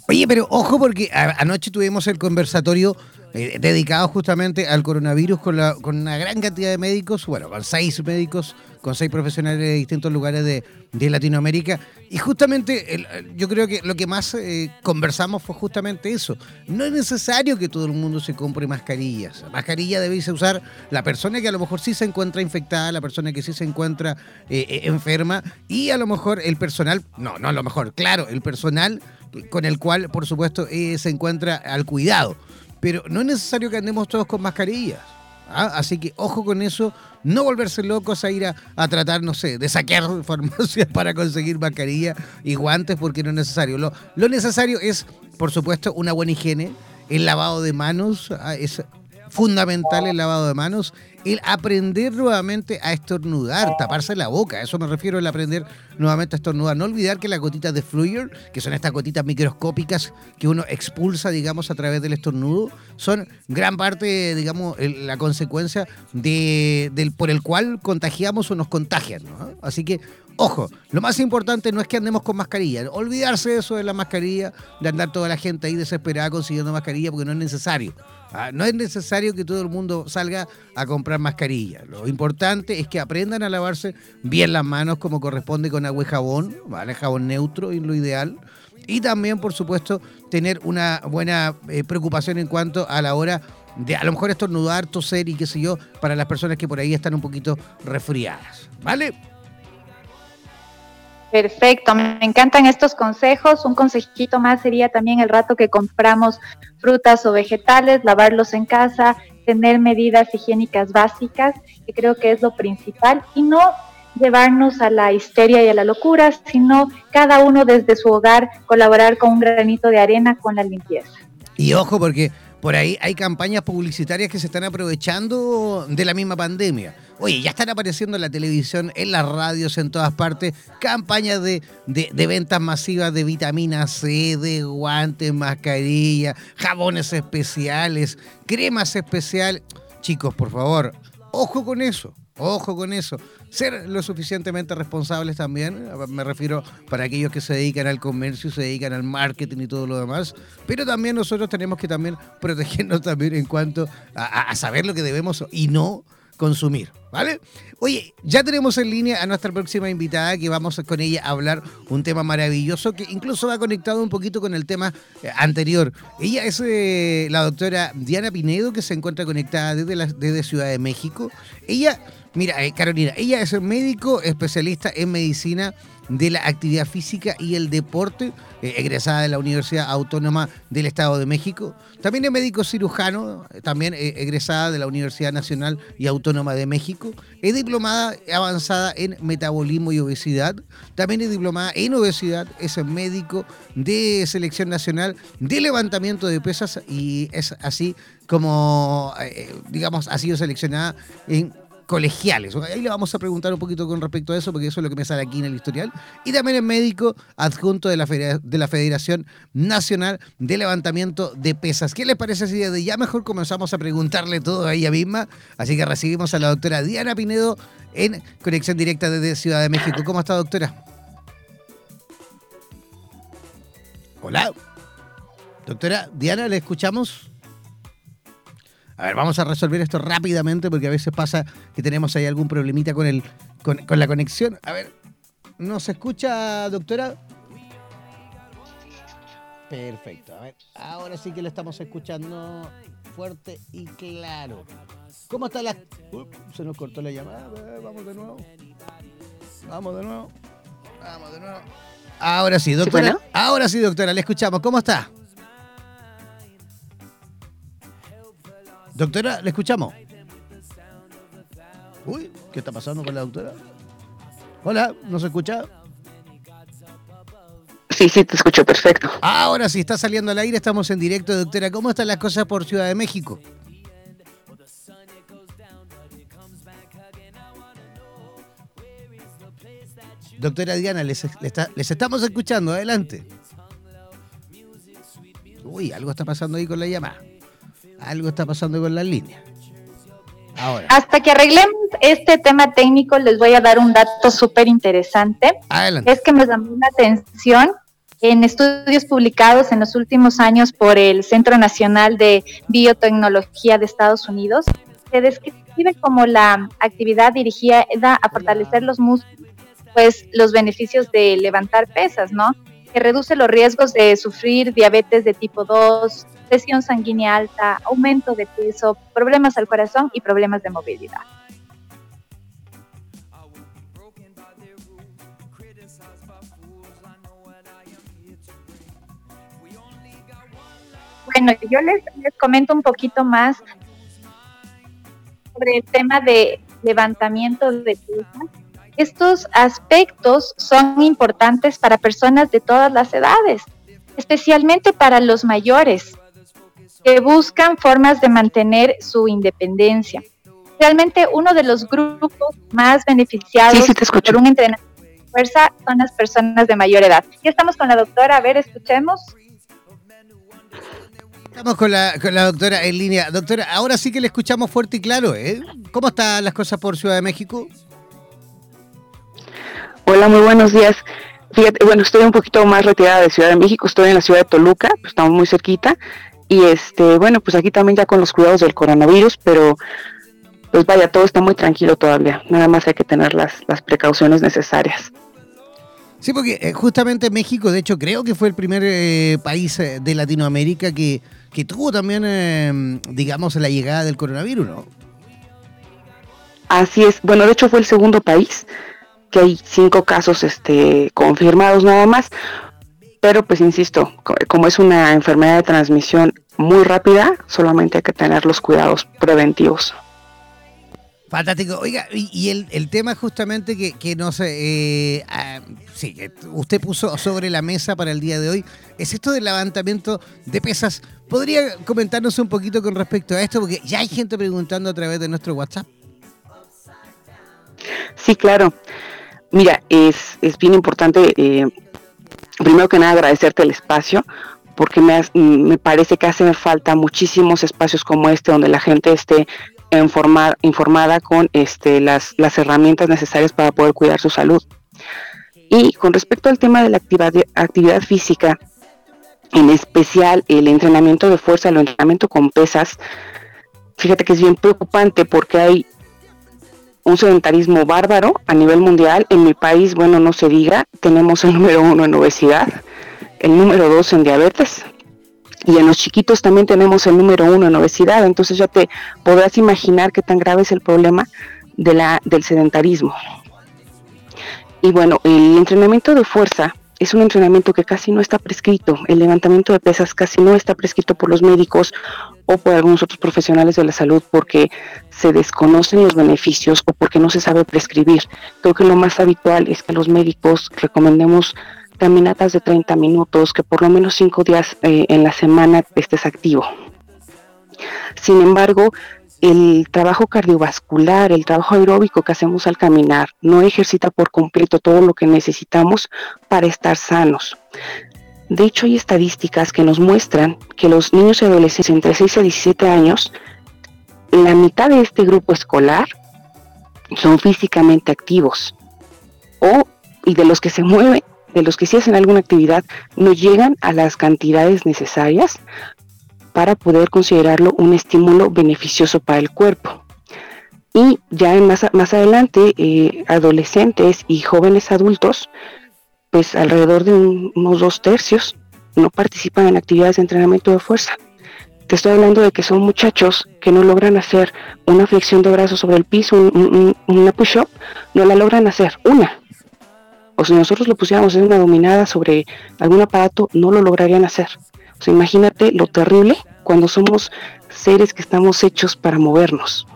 Oye, pero ojo porque anoche tuvimos el conversatorio eh, dedicado justamente al coronavirus con, la, con una gran cantidad de médicos, bueno, con seis médicos, con seis profesionales de distintos lugares de, Latinoamérica. Y justamente yo creo que lo que más eh, conversamos fue justamente eso. No es necesario que todo el mundo se compre mascarillas. Mascarilla debe usar la persona que a lo mejor sí se encuentra infectada, la persona que sí se encuentra eh, enferma y a lo mejor el personal, no, no a lo mejor, claro, el personal con el cual, por supuesto, se encuentra al cuidado pero no es necesario que andemos todos con mascarillas. ¿ah? Así que ojo con eso, no volverse locos a ir a, tratar, no sé, de saquear farmacias para conseguir mascarilla y guantes porque no es necesario. Lo, lo necesario es, por supuesto, una buena higiene, el lavado de manos, ¿ah? es fundamental el lavado de manos, el aprender nuevamente a estornudar, taparse la boca, eso me refiero el aprender nuevamente a estornudar. No olvidar que las gotitas de Fluyer, que son estas gotitas microscópicas que uno expulsa, digamos, a través del estornudo, son gran parte, digamos, la consecuencia de, del, por el cual contagiamos o nos contagian. Así que Ojo, lo más importante no es que andemos con mascarilla, olvidarse de eso de la mascarilla, de andar toda la gente ahí desesperada consiguiendo mascarilla porque no es necesario. Ah, no es necesario que todo el mundo salga a comprar mascarilla. Lo importante es que aprendan a lavarse bien las manos como corresponde con agua y jabón, ¿vale? Jabón neutro es lo ideal. Y también, por supuesto, tener una buena eh, preocupación en cuanto a la hora de a lo mejor estornudar, toser y qué sé yo, para las personas que por ahí están un poquito resfriadas. ¿Vale? Perfecto, me encantan estos consejos. Un consejito más sería también el rato que compramos frutas o vegetales, lavarlos en casa, tener medidas higiénicas básicas, que creo que es lo principal, y no llevarnos a la histeria y a la locura, sino cada uno desde su hogar colaborar con un granito de arena con la limpieza. Y ojo, porque por ahí hay campañas publicitarias que se están aprovechando de la misma pandemia. Oye, ya están apareciendo en la televisión, en las radios, en todas partes, campañas de, de, ventas masivas de vitamina C, de guantes, mascarillas, jabones especiales, cremas especiales. Chicos, por favor, ojo con eso. Ojo con eso. Ser lo suficientemente responsables también, me refiero para aquellos que se dedican al comercio, se dedican al marketing y todo lo demás, pero también nosotros tenemos que también protegernos también en cuanto a, saber lo que debemos y no consumir, ¿vale? Oye, ya tenemos en línea a nuestra próxima invitada que vamos con ella a hablar un tema maravilloso que incluso va conectado un poquito con el tema eh, anterior. Ella es eh, la doctora Diana Pinedo que se encuentra conectada desde, la, desde Ciudad de México. Ella Mira, eh, Carolina, ella es médico especialista en medicina de la actividad física y el deporte, eh, egresada de la Universidad Autónoma del Estado de México. También es médico cirujano, también eh, egresada de la Universidad Nacional y Autónoma de México. Es diplomada avanzada en metabolismo y obesidad. También es diplomada en obesidad, es médico de selección nacional de levantamiento de pesas y es así como, digamos, ha sido seleccionada en colegiales. Ahí le vamos a preguntar un poquito con respecto a eso, porque eso es lo que me sale aquí en el historial. Y también es médico adjunto de la, de la Federación Nacional de Levantamiento de Pesas. ¿Qué les parece si desde ya mejor comenzamos a preguntarle todo a ella misma? Así que recibimos a la doctora Diana Pinedo en conexión directa desde Ciudad de México. ¿Cómo está, doctora? Hola. Doctora Diana, ¿le escuchamos? A ver, vamos a resolver esto rápidamente porque a veces pasa que tenemos ahí algún problemita con, el, con, la conexión. A ver, ¿no se escucha, doctora? Perfecto. A ver, ahora sí que lo estamos escuchando fuerte y claro. ¿Cómo está la...? se nos cortó la llamada. vamos de nuevo. Vamos de nuevo. Vamos de nuevo. Ahora sí, doctora. Ahora sí, doctora, le escuchamos. ¿Cómo está? Doctora, ¿le escuchamos? Uy, ¿qué está pasando con la doctora? Hola, ¿no se escucha? Sí, sí, te escucho perfecto. Ahora sí, está saliendo al aire, estamos en directo, doctora. ¿Cómo están las cosas por Ciudad de México? Doctora Diana, les, les estamos escuchando, adelante. Uy, algo está pasando ahí con la llamada algo está pasando con la línea. Ahora. Hasta que arreglemos este tema técnico, les voy a dar un dato súper interesante. Adelante. Es que me llamó la atención en estudios publicados en los últimos años por el Centro Nacional de Biotecnología de Estados Unidos. Se describe como la actividad dirigida a fortalecer los músculos, pues los beneficios de levantar pesas, ¿no? Que reduce los riesgos de sufrir diabetes de tipo 2, presión sanguínea alta, aumento de peso, problemas al corazón y problemas de movilidad. Bueno, yo les, les comento un poquito más sobre el tema de levantamiento de pesas. Estos aspectos son importantes para personas de todas las edades, especialmente para los mayores, que buscan formas de mantener su independencia. Realmente uno de los grupos más beneficiados por un entrenamiento de fuerza son las personas de mayor edad. Ya estamos con la doctora, a ver, escuchemos. Estamos con la, con la doctora en línea. Doctora, ahora sí que le escuchamos fuerte y claro, ¿eh? ¿Cómo están las cosas por Ciudad de México? Hola, muy buenos días. Fíjate, bueno, estoy un poquito más retirada de Ciudad de México, estoy en la ciudad de Toluca, pues estamos muy cerquita, y este, bueno, pues aquí también ya con los cuidados del coronavirus, pero pues vaya, todo está muy tranquilo todavía. Nada más hay que tener las, las precauciones necesarias. Sí, porque eh, justamente México, de hecho, creo que fue el primer eh, país eh, de Latinoamérica que, que tuvo también, digamos, la llegada del coronavirus, ¿no? Así es. Bueno, de hecho fue el segundo país que hay cinco casos este, confirmados nada más pero pues insisto, como es una enfermedad de transmisión muy rápida, solamente hay que tener los cuidados preventivos. Fantástico. Oiga, y, el, tema justamente que, que no sé, eh, ah, sí, usted puso sobre la mesa para el día de hoy, es esto del levantamiento de pesas. ¿Podría comentarnos un poquito con respecto a esto? Porque ya hay gente preguntando a través de nuestro WhatsApp. Sí, claro. Mira, es, es bien importante eh, primero que nada agradecerte el espacio porque me, me parece que hace falta muchísimos espacios como este donde la gente esté informada, informada con este, las, las herramientas necesarias para poder cuidar su salud. Y con respecto al tema de la actividad física, en especial el entrenamiento de fuerza, el entrenamiento con pesas, fíjate que es bien preocupante porque hay un sedentarismo bárbaro a nivel mundial. En mi país, bueno, no se diga, tenemos el número uno en obesidad, el número dos en diabetes. Y en los chiquitos también tenemos el número uno en obesidad. Entonces ya te podrás imaginar qué tan grave es el problema del sedentarismo. Y bueno, el entrenamiento de fuerza es un entrenamiento que casi no está prescrito. El levantamiento de pesas casi no está prescrito por los médicos o por algunos otros profesionales de la salud porque se desconocen los beneficios o porque no se sabe prescribir. Creo que lo más habitual es que los médicos recomendemos caminatas de 30 minutos, que por lo menos 5 días eh, en la semana estés activo. Sin embargo, el trabajo cardiovascular, el trabajo aeróbico que hacemos al caminar, no ejercita por completo todo lo que necesitamos para estar sanos. De hecho, hay estadísticas que nos muestran que los niños y adolescentes entre 6 a 17 años, la mitad de este grupo escolar son físicamente activos o y de los que se mueven, de los que sí hacen alguna actividad, no llegan a las cantidades necesarias para poder considerarlo un estímulo beneficioso para el cuerpo. Y ya más, más adelante, eh, adolescentes y jóvenes adultos, pues alrededor de unos dos tercios no participan en actividades de entrenamiento de fuerza. Te estoy hablando de que son muchachos que no logran hacer una flexión de brazos sobre el piso, una push-up, no la logran hacer, una. O si nosotros lo pusiéramos en una dominada sobre algún aparato, no lo lograrían hacer imagínate lo terrible cuando somos seres que estamos hechos para movernos.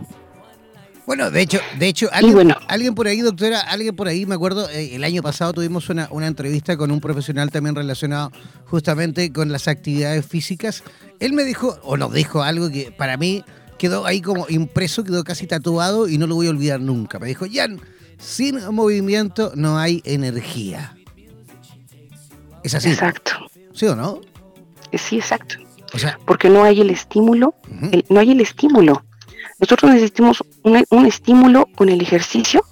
Bueno, de hecho, de hecho, alguien, alguien por ahí, doctora, alguien por ahí, me acuerdo, eh, el año pasado tuvimos una, una, entrevista con un profesional también relacionado justamente con las actividades físicas. Él me dijo, o nos dijo algo que para mí quedó ahí como impreso, quedó casi tatuado y no lo voy a olvidar nunca. Me dijo, Jan, sin movimiento no hay energía. Es así. Exacto. ¿Sí o no? Sí, exacto. Porque no hay el estímulo, no hay el estímulo. Nosotros necesitamos un, estímulo con el ejercicio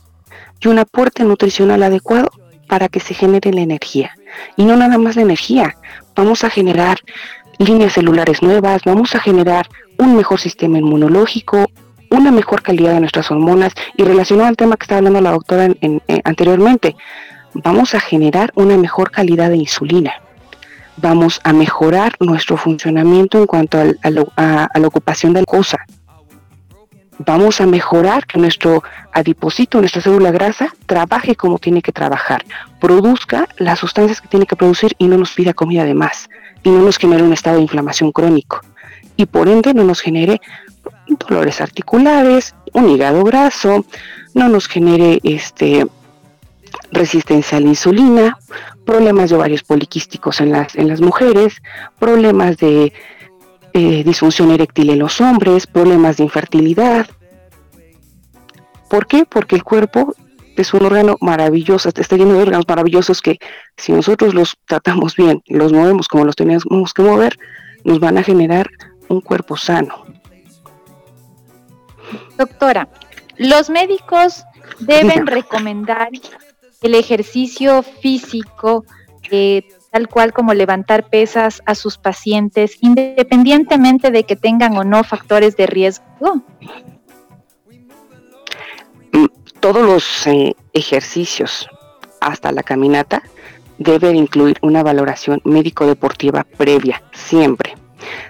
y un aporte nutricional adecuado para que se genere la energía. Y no nada más la energía, vamos a generar líneas celulares nuevas, vamos a generar un mejor sistema inmunológico, una mejor calidad de nuestras hormonas y relacionado al tema que estaba hablando la doctora anteriormente, vamos a generar una mejor calidad de insulina vamos a mejorar nuestro funcionamiento en cuanto a, la ocupación de la cosa. Vamos a mejorar que nuestro adiposito, nuestra célula grasa, trabaje como tiene que trabajar, produzca las sustancias que tiene que producir y no nos pida comida de más, y no nos genere un estado de inflamación crónico, y por ende no nos genere dolores articulares, un hígado graso, no nos genere este resistencia a la insulina, problemas de ovarios poliquísticos en las, en las mujeres, problemas de eh, disfunción eréctil en los hombres, problemas de infertilidad. ¿Por qué? Porque el cuerpo es un órgano maravilloso, está lleno de órganos maravillosos que si nosotros los tratamos bien, los movemos como los tenemos que mover, nos van a generar un cuerpo sano. Doctora, los médicos deben recomendar el ejercicio físico, eh, tal cual como levantar pesas a sus pacientes, independientemente de que tengan o no factores de riesgo? Mm, todos los eh, ejercicios, hasta la caminata, deben incluir una valoración médico-deportiva previa, siempre.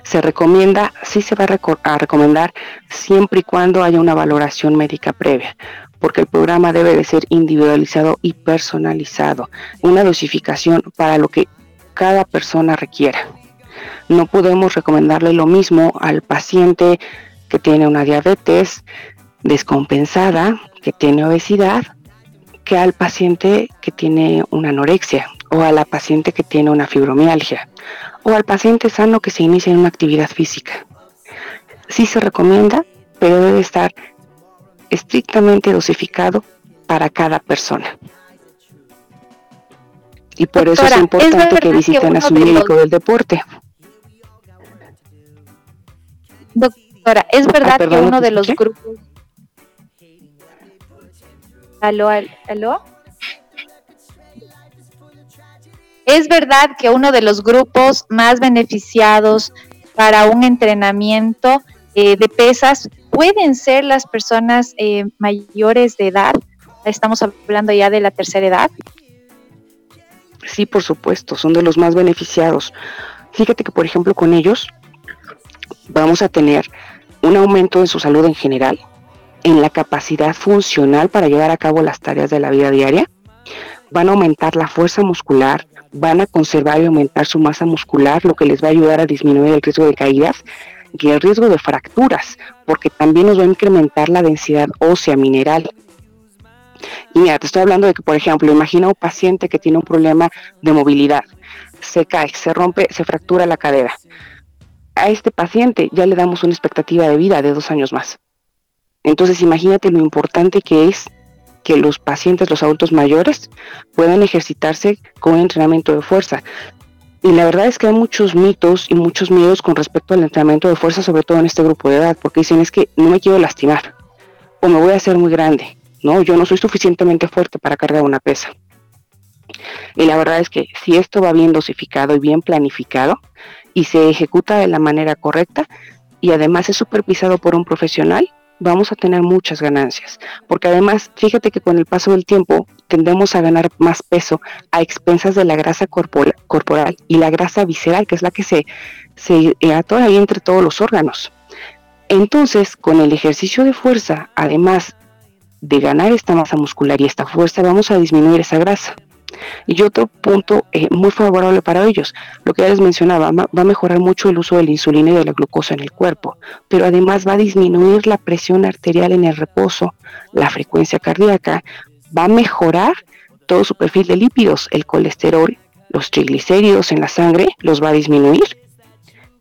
Se recomienda, sí se va a recomendar siempre y cuando haya una valoración médica previa, porque el programa debe de ser individualizado y personalizado, una dosificación para lo que cada persona requiera. No podemos recomendarle lo mismo al paciente que tiene una diabetes descompensada, que tiene obesidad, que al paciente que tiene una anorexia o a la paciente que tiene una fibromialgia o al paciente sano que se inicia en una actividad física. Sí se recomienda, pero debe estar estrictamente dosificado para cada persona. Y por eso es importante que visiten a su médico del deporte. Doctora, ¿es verdad que uno de los grupos... ¿Aló, aló? ¿Es verdad que uno de los grupos más beneficiados para un entrenamiento eh, de pesas pueden ser las personas eh, mayores de edad. Estamos hablando ya de la tercera edad. Sí, por supuesto, son de los más beneficiados. Fíjate que, por ejemplo, con ellos vamos a tener un aumento en su salud en general, en la capacidad funcional para llevar a cabo las tareas de la vida diaria, van a aumentar la fuerza muscular, van a conservar y aumentar su masa muscular, lo que les va a ayudar a disminuir el riesgo de caídas y el riesgo de fracturas, porque también nos va a incrementar la densidad ósea mineral. Y mira, te estoy hablando de que, por ejemplo, imagina un paciente que tiene un problema de movilidad, se cae, se rompe, se fractura la cadera. A este paciente ya le damos una expectativa de vida de dos años más. Entonces imagínate lo importante que es que los pacientes, los adultos mayores, puedan ejercitarse con entrenamiento de fuerza. Y la verdad es que hay muchos mitos y muchos miedos con respecto al entrenamiento de fuerza, sobre todo en este grupo de edad, porque dicen es que no me quiero lastimar o me voy a hacer muy grande, ¿no? Yo no soy suficientemente fuerte para cargar una pesa. Y la verdad es que si esto va bien dosificado y bien planificado y se ejecuta de la manera correcta y además es supervisado por un profesional, vamos a tener muchas ganancias, porque además, fíjate que con el paso del tiempo tendemos a ganar más peso a expensas de la grasa corporal, y la grasa visceral, que es la que se, se atora ahí entre todos los órganos. Entonces, con el ejercicio de fuerza, además de ganar esta masa muscular y esta fuerza, vamos a disminuir esa grasa. Y otro punto eh, muy favorable para ellos, lo que ya les mencionaba, va a mejorar mucho el uso de la insulina y de la glucosa en el cuerpo, pero además va a disminuir la presión arterial en el reposo, la frecuencia cardíaca, va a mejorar todo su perfil de lípidos, el colesterol, los triglicéridos en la sangre, los va a disminuir.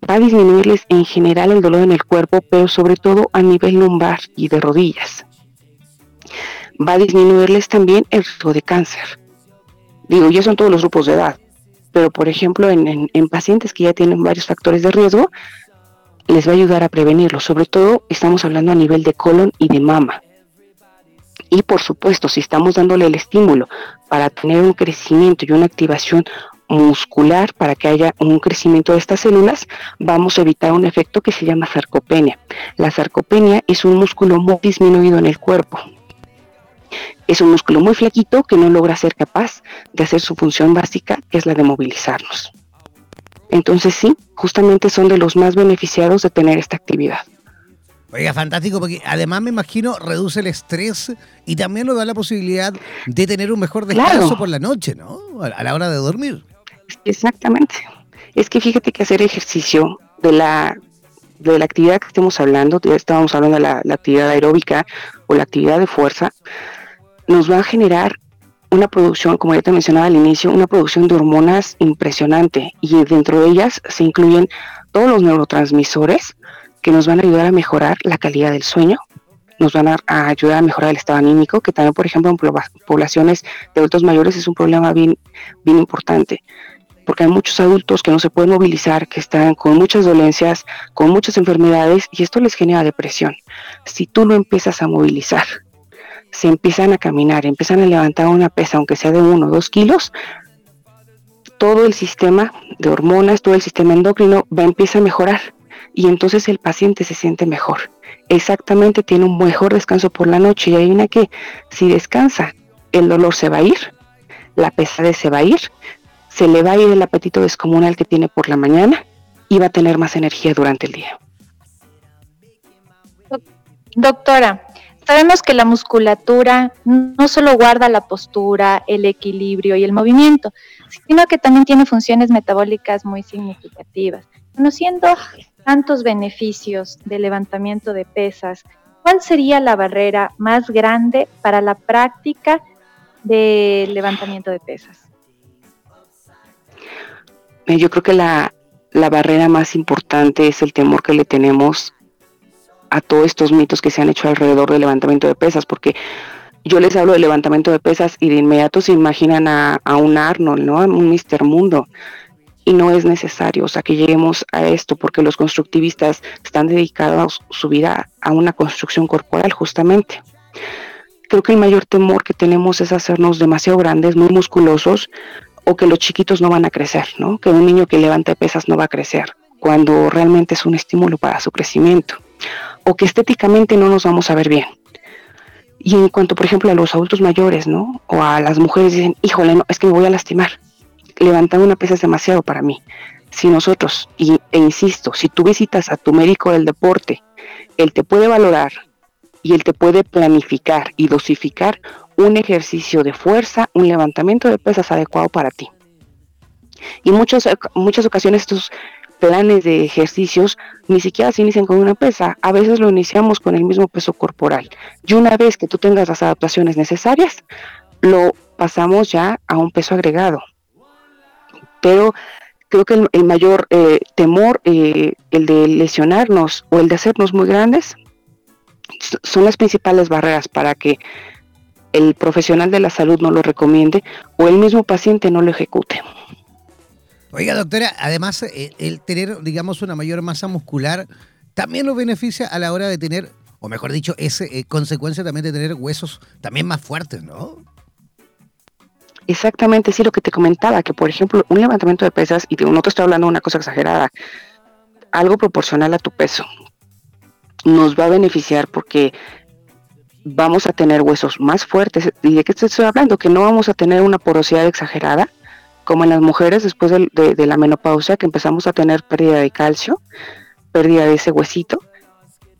Va a disminuirles en general el dolor en el cuerpo, pero sobre todo a nivel lumbar y de rodillas. Va a disminuirles también el riesgo de cáncer Digo, ya son todos los grupos de edad, pero por ejemplo en, pacientes que ya tienen varios factores de riesgo, les va a ayudar a prevenirlo. Sobre todo estamos hablando a nivel de colon y de mama. Y por supuesto, si estamos dándole el estímulo para tener un crecimiento y una activación muscular para que haya un crecimiento de estas células, vamos a evitar un efecto que se llama sarcopenia. La sarcopenia es un músculo muy disminuido en el cuerpo, es un músculo muy flaquito que no logra ser capaz de hacer su función básica, que es la de movilizarnos. Entonces sí, justamente son de los más beneficiados de tener esta actividad. Oiga, fantástico, porque además me imagino reduce el estrés y también nos da la posibilidad de tener un mejor descanso por la noche, ¿no? A la hora de dormir. Exactamente. Es que fíjate que hacer ejercicio de la de la actividad que estemos hablando, ya estábamos hablando de la actividad aeróbica o la actividad de fuerza, nos va a generar una producción, como ya te mencionaba al inicio, una producción de hormonas impresionante y dentro de ellas se incluyen todos los neurotransmisores que nos van a ayudar a mejorar la calidad del sueño, nos van a, ayudar a mejorar el estado anímico, que también, por ejemplo, en poblaciones de adultos mayores es un problema bien, bien importante, porque hay muchos adultos que no se pueden movilizar, que están con muchas dolencias, con muchas enfermedades, y esto les genera depresión. Si tú lo empiezas a movilizar, se empiezan a caminar, empiezan a levantar una pesa, aunque sea de uno o dos kilos, todo el sistema de hormonas, todo el sistema endocrino va a empezar a mejorar y entonces el paciente se siente mejor. Exactamente, tiene un mejor descanso por la noche y una que si descansa, el dolor se va a ir, la pesadez se va a ir, se le va a ir el apetito descomunal que tiene por la mañana y va a tener más energía durante el día. Doctora, Sabemos que la musculatura no solo guarda la postura, el equilibrio y el movimiento, sino que también tiene funciones metabólicas muy significativas. Conociendo tantos beneficios del levantamiento de pesas, ¿cuál sería la barrera más grande para la práctica del levantamiento de pesas? Yo creo que la, la barrera más importante es el temor que le tenemos a todos estos mitos que se han hecho alrededor del levantamiento de pesas, porque yo les hablo de levantamiento de pesas y de inmediato se imaginan a, un Arnold, ¿no? A un Mister Mundo. Y no es necesario, o sea, que lleguemos a esto, porque los constructivistas están dedicados su vida a una construcción corporal, justamente. Creo que el mayor temor que tenemos es hacernos demasiado grandes, muy musculosos, o que los chiquitos no van a crecer, ¿no? Que un niño que levanta pesas no va a crecer, cuando realmente es un estímulo para su crecimiento o que estéticamente no nos vamos a ver bien. Y en cuanto, por ejemplo, a los adultos mayores, ¿no? O a las mujeres dicen, híjole, no, es que me voy a lastimar. Levantar una pesa es demasiado para mí. Si nosotros, y, e insisto, si tú visitas a tu médico del deporte, él te puede valorar y él te puede planificar y dosificar un ejercicio de fuerza, un levantamiento de pesas adecuado para ti. Y muchas, muchas ocasiones estos planes de ejercicios ni siquiera se inician con una pesa, a veces lo iniciamos con el mismo peso corporal. Y una vez que tú tengas las adaptaciones necesarias, lo pasamos ya a un peso agregado. Pero creo que el, mayor eh, temor, eh, el de lesionarnos o el de hacernos muy grandes, son las principales barreras para que el profesional de la salud no lo recomiende o el mismo paciente no lo ejecute. Oiga, doctora, además, eh, el tener, digamos, una mayor masa muscular también nos beneficia a la hora de tener, o mejor dicho, es eh, consecuencia también de tener huesos también más fuertes, ¿no? Exactamente, sí, lo que te comentaba, que por ejemplo, un levantamiento de pesas, y no te estoy hablando de una cosa exagerada, algo proporcional a tu peso, nos va a beneficiar porque vamos a tener huesos más fuertes. ¿Y de qué te estoy hablando? Que no vamos a tener una porosidad exagerada, como en las mujeres después de, la menopausia, que empezamos a tener pérdida de calcio, pérdida de ese huesito.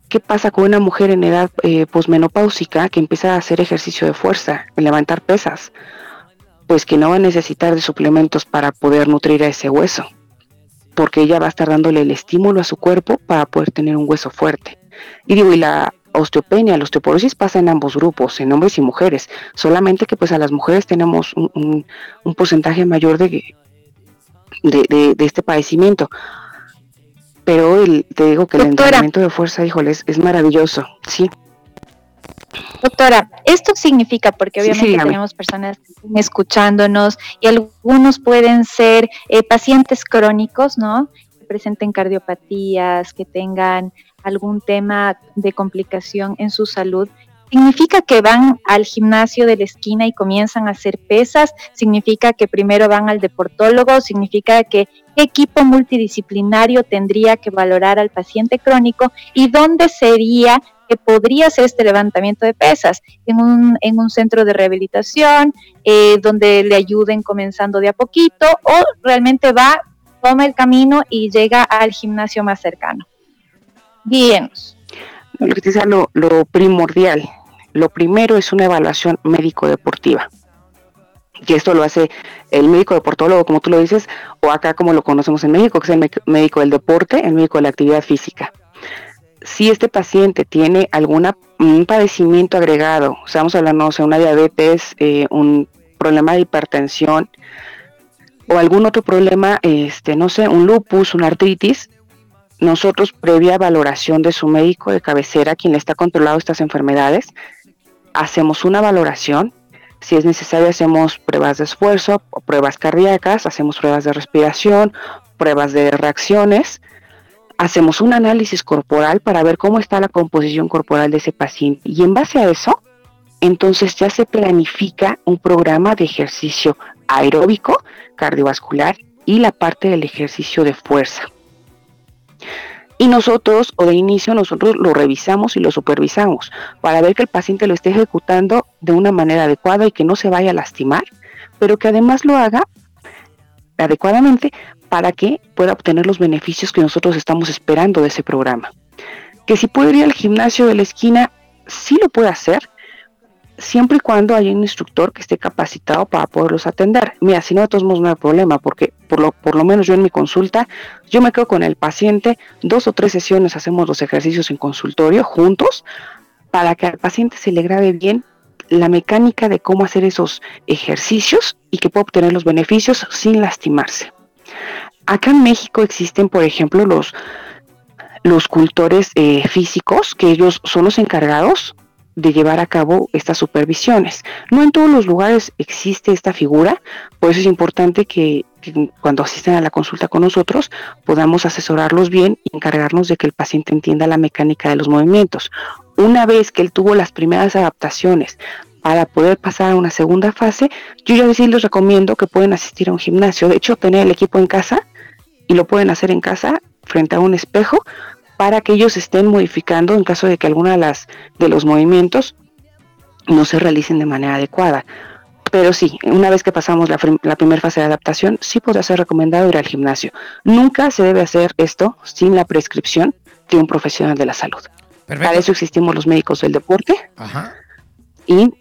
¿Qué pasa con una mujer en edad eh, posmenopáusica que empieza a hacer ejercicio de fuerza, levantar pesas? Pues que no va a necesitar de suplementos para poder nutrir a ese hueso, porque ella va a estar dándole el estímulo a su cuerpo para poder tener un hueso fuerte. Y digo, y la osteopenia, la osteoporosis pasa en ambos grupos, en hombres y mujeres, solamente que pues a las mujeres tenemos un, porcentaje mayor de, de, este padecimiento. Pero el, te digo que el entrenamiento de fuerza, híjoles, es maravilloso, sí. Doctora, esto significa, porque obviamente tenemos personas escuchándonos y algunos pueden ser eh, pacientes crónicos, ¿no? Que presenten cardiopatías, que tengan algún tema de complicación en su salud, significa que van al gimnasio de la esquina y comienzan a hacer pesas, significa que primero van al deportólogo, significa que qué equipo multidisciplinario tendría que valorar al paciente crónico y dónde sería que podría hacer este levantamiento de pesas en un, en un centro de rehabilitación, eh, donde le ayuden comenzando de a poquito o realmente va, toma el camino y llega al gimnasio más cercano. Te dice lo, lo primordial, lo primero es una evaluación médico-deportiva. Y esto lo hace el médico deportólogo, como tú lo dices, o acá como lo conocemos en México, que es el médico del deporte, el médico de la actividad física. Si este paciente tiene algún padecimiento agregado, vamos hablando, de una diabetes, eh, un problema de hipertensión o algún otro problema, este, no sé, un lupus, una artritis, nosotros, previa valoración de su médico de cabecera, quien le está controlando estas enfermedades, hacemos una valoración. Si es necesario, hacemos pruebas de esfuerzo, pruebas cardíacas, hacemos pruebas de respiración, pruebas de reacciones. Hacemos un análisis corporal para ver cómo está la composición corporal de ese paciente. Y en base a eso, entonces ya se planifica un programa de ejercicio aeróbico, cardiovascular y la parte del ejercicio de fuerza. Y nosotros, o de inicio, nosotros lo revisamos y lo supervisamos para ver que el paciente lo esté ejecutando de una manera adecuada y que no se vaya a lastimar, pero que además lo haga adecuadamente para que pueda obtener los beneficios que nosotros estamos esperando de ese programa. Que si puede ir al gimnasio de la esquina, sí lo puede hacer, siempre y cuando haya un instructor que esté capacitado para poderlos atender. Mira, si no, de todos modos no hay problema, porque por lo, por lo menos yo en mi consulta, yo me quedo con el paciente, dos o tres sesiones hacemos los ejercicios en consultorio juntos, para que al paciente se le grabe bien la mecánica de cómo hacer esos ejercicios y que pueda obtener los beneficios sin lastimarse. Acá en México existen, por ejemplo, los, los cultores eh, físicos, que ellos son los encargados de llevar a cabo estas supervisiones. No en todos los lugares existe esta figura, por eso es importante que, cuando asisten a la consulta con nosotros podamos asesorarlos bien y encargarnos de que el paciente entienda la mecánica de los movimientos. Una vez que él tuvo las primeras adaptaciones para poder pasar a una segunda fase, yo ya sí les recomiendo que pueden asistir a un gimnasio. De hecho, tener el equipo en casa y lo pueden hacer en casa frente a un espejo para que ellos estén modificando en caso de que alguna de las de los movimientos no se realicen de manera adecuada. Pero sí, una vez que pasamos la, primera fase de adaptación, sí podría ser recomendado ir al gimnasio. Nunca se debe hacer esto sin la prescripción de un profesional de la salud. Para eso existimos los médicos del deporte. Y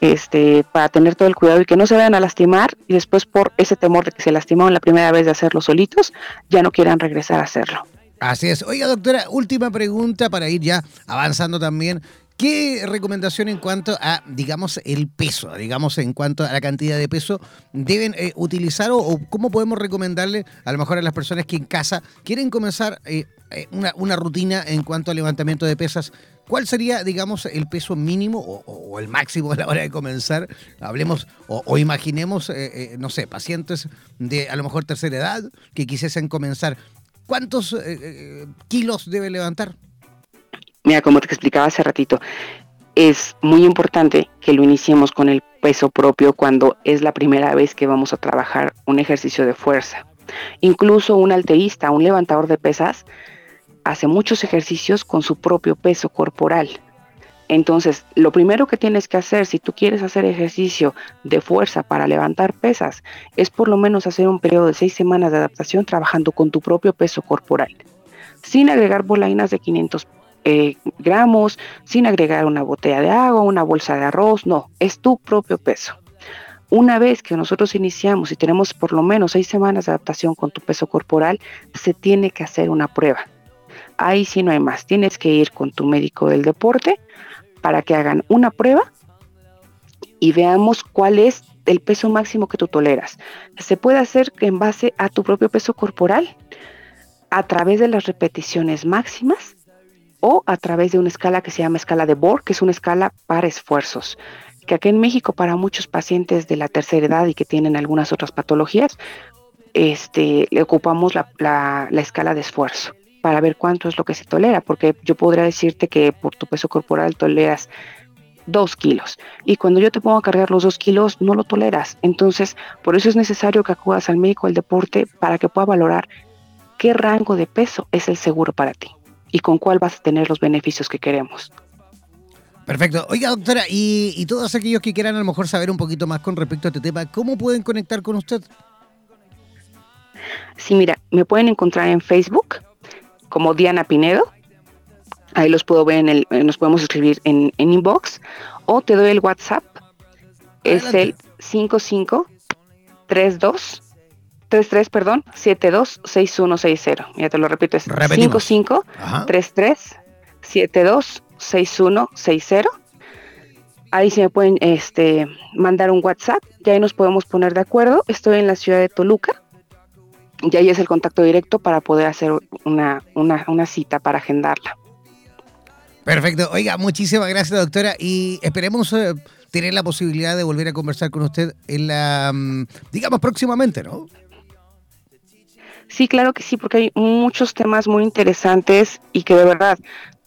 este, para tener todo el cuidado y que no se vayan a lastimar y después por ese temor de que se lastimaron la primera vez de hacerlo solitos, ya no quieran regresar a hacerlo. Así es. Oiga, doctora, última pregunta para ir ya avanzando también. ¿Qué recomendación en cuanto a, digamos, el peso, digamos, en cuanto a la cantidad de peso deben eh, utilizar o, cómo podemos recomendarle a lo mejor a las personas que en casa quieren comenzar eh, eh, una, rutina en cuanto al levantamiento de pesas? ¿Cuál sería, digamos, el peso mínimo o, el máximo a la hora de comenzar? Hablemos o, imaginemos, no sé, pacientes de a lo mejor tercera edad que quisiesen comenzar. ¿Cuántos kilos debe levantar? Mira, como te explicaba hace ratito, es muy importante que lo iniciemos con el peso propio cuando es la primera vez que vamos a trabajar un ejercicio de fuerza. Incluso un alterista, un levantador de pesas, hace muchos ejercicios con su propio peso corporal. Entonces, lo primero que tienes que hacer si tú quieres hacer ejercicio de fuerza para levantar pesas es por lo menos hacer un periodo de seis semanas de adaptación trabajando con tu propio peso corporal, sin agregar bolainas de 500 eh, gramos, sin agregar una botella de agua, una bolsa de arroz, no, es tu propio peso. Una vez que nosotros iniciamos y tenemos por lo menos seis semanas de adaptación con tu peso corporal, se tiene que hacer una prueba. Ahí sí no hay más, tienes que ir con tu médico del deporte para que hagan una prueba y veamos cuál es el peso máximo que tú toleras. Se puede hacer en base a tu propio peso corporal, a través de las repeticiones máximas o a través de una escala que se llama escala de Bohr, que es una escala para esfuerzos, que aquí en México para muchos pacientes de la tercera edad y que tienen algunas otras patologías, este, le ocupamos la, escala de esfuerzo para ver cuánto es lo que se tolera, porque yo podría decirte que por tu peso corporal toleras dos kilos y cuando yo te pongo a cargar los dos kilos no lo toleras. Entonces, por eso es necesario que acudas al médico del deporte para que pueda valorar qué rango de peso es el seguro para ti y con cuál vas a tener los beneficios que queremos. Perfecto. Oiga, doctora, y, todos aquellos que quieran a lo mejor saber un poquito más con respecto a este tema, ¿cómo pueden conectar con usted? Sí, mira, me pueden encontrar en Facebook como Diana Pinedo. Ahí los puedo ver en el, eh, nos podemos escribir en, inbox. O te doy el WhatsApp. Es el 5532 33, perdón, 726160. Ya te lo repito, es 55 33 726160. Ahí se me pueden este, mandar un WhatsApp, ya ahí nos podemos poner de acuerdo. Estoy en la ciudad de Toluca y ahí es el contacto directo para poder hacer una, una cita para agendarla. Perfecto. Oiga, muchísimas gracias, doctora. Y esperemos eh, tener la posibilidad de volver a conversar con usted en la, mm, digamos, próximamente, ¿no? Sí, claro que sí, porque hay muchos temas muy interesantes y que de verdad,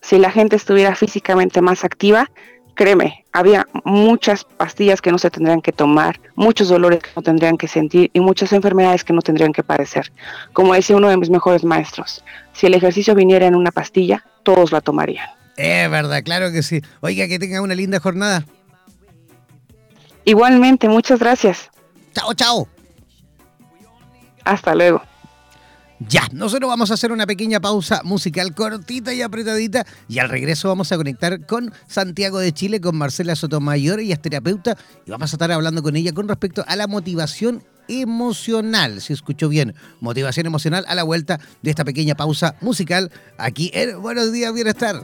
si la gente estuviera físicamente más activa, créeme, había muchas pastillas que no se tendrían que tomar, muchos dolores que no tendrían que sentir y muchas enfermedades que no tendrían que padecer. Como decía uno de mis mejores maestros, si el ejercicio viniera en una pastilla, todos la tomarían. Es verdad, claro que sí. Oiga, que tenga una linda jornada. Igualmente, muchas gracias. Chao, chao. Hasta luego. Ya, nosotros vamos a hacer una pequeña pausa musical cortita y apretadita y al regreso vamos a conectar con Santiago de Chile, con Marcela Sotomayor, ella es terapeuta y vamos a estar hablando con ella con respecto a la motivación emocional, si escuchó bien, motivación emocional a la vuelta de esta pequeña pausa musical aquí en Buenos Días Bienestar.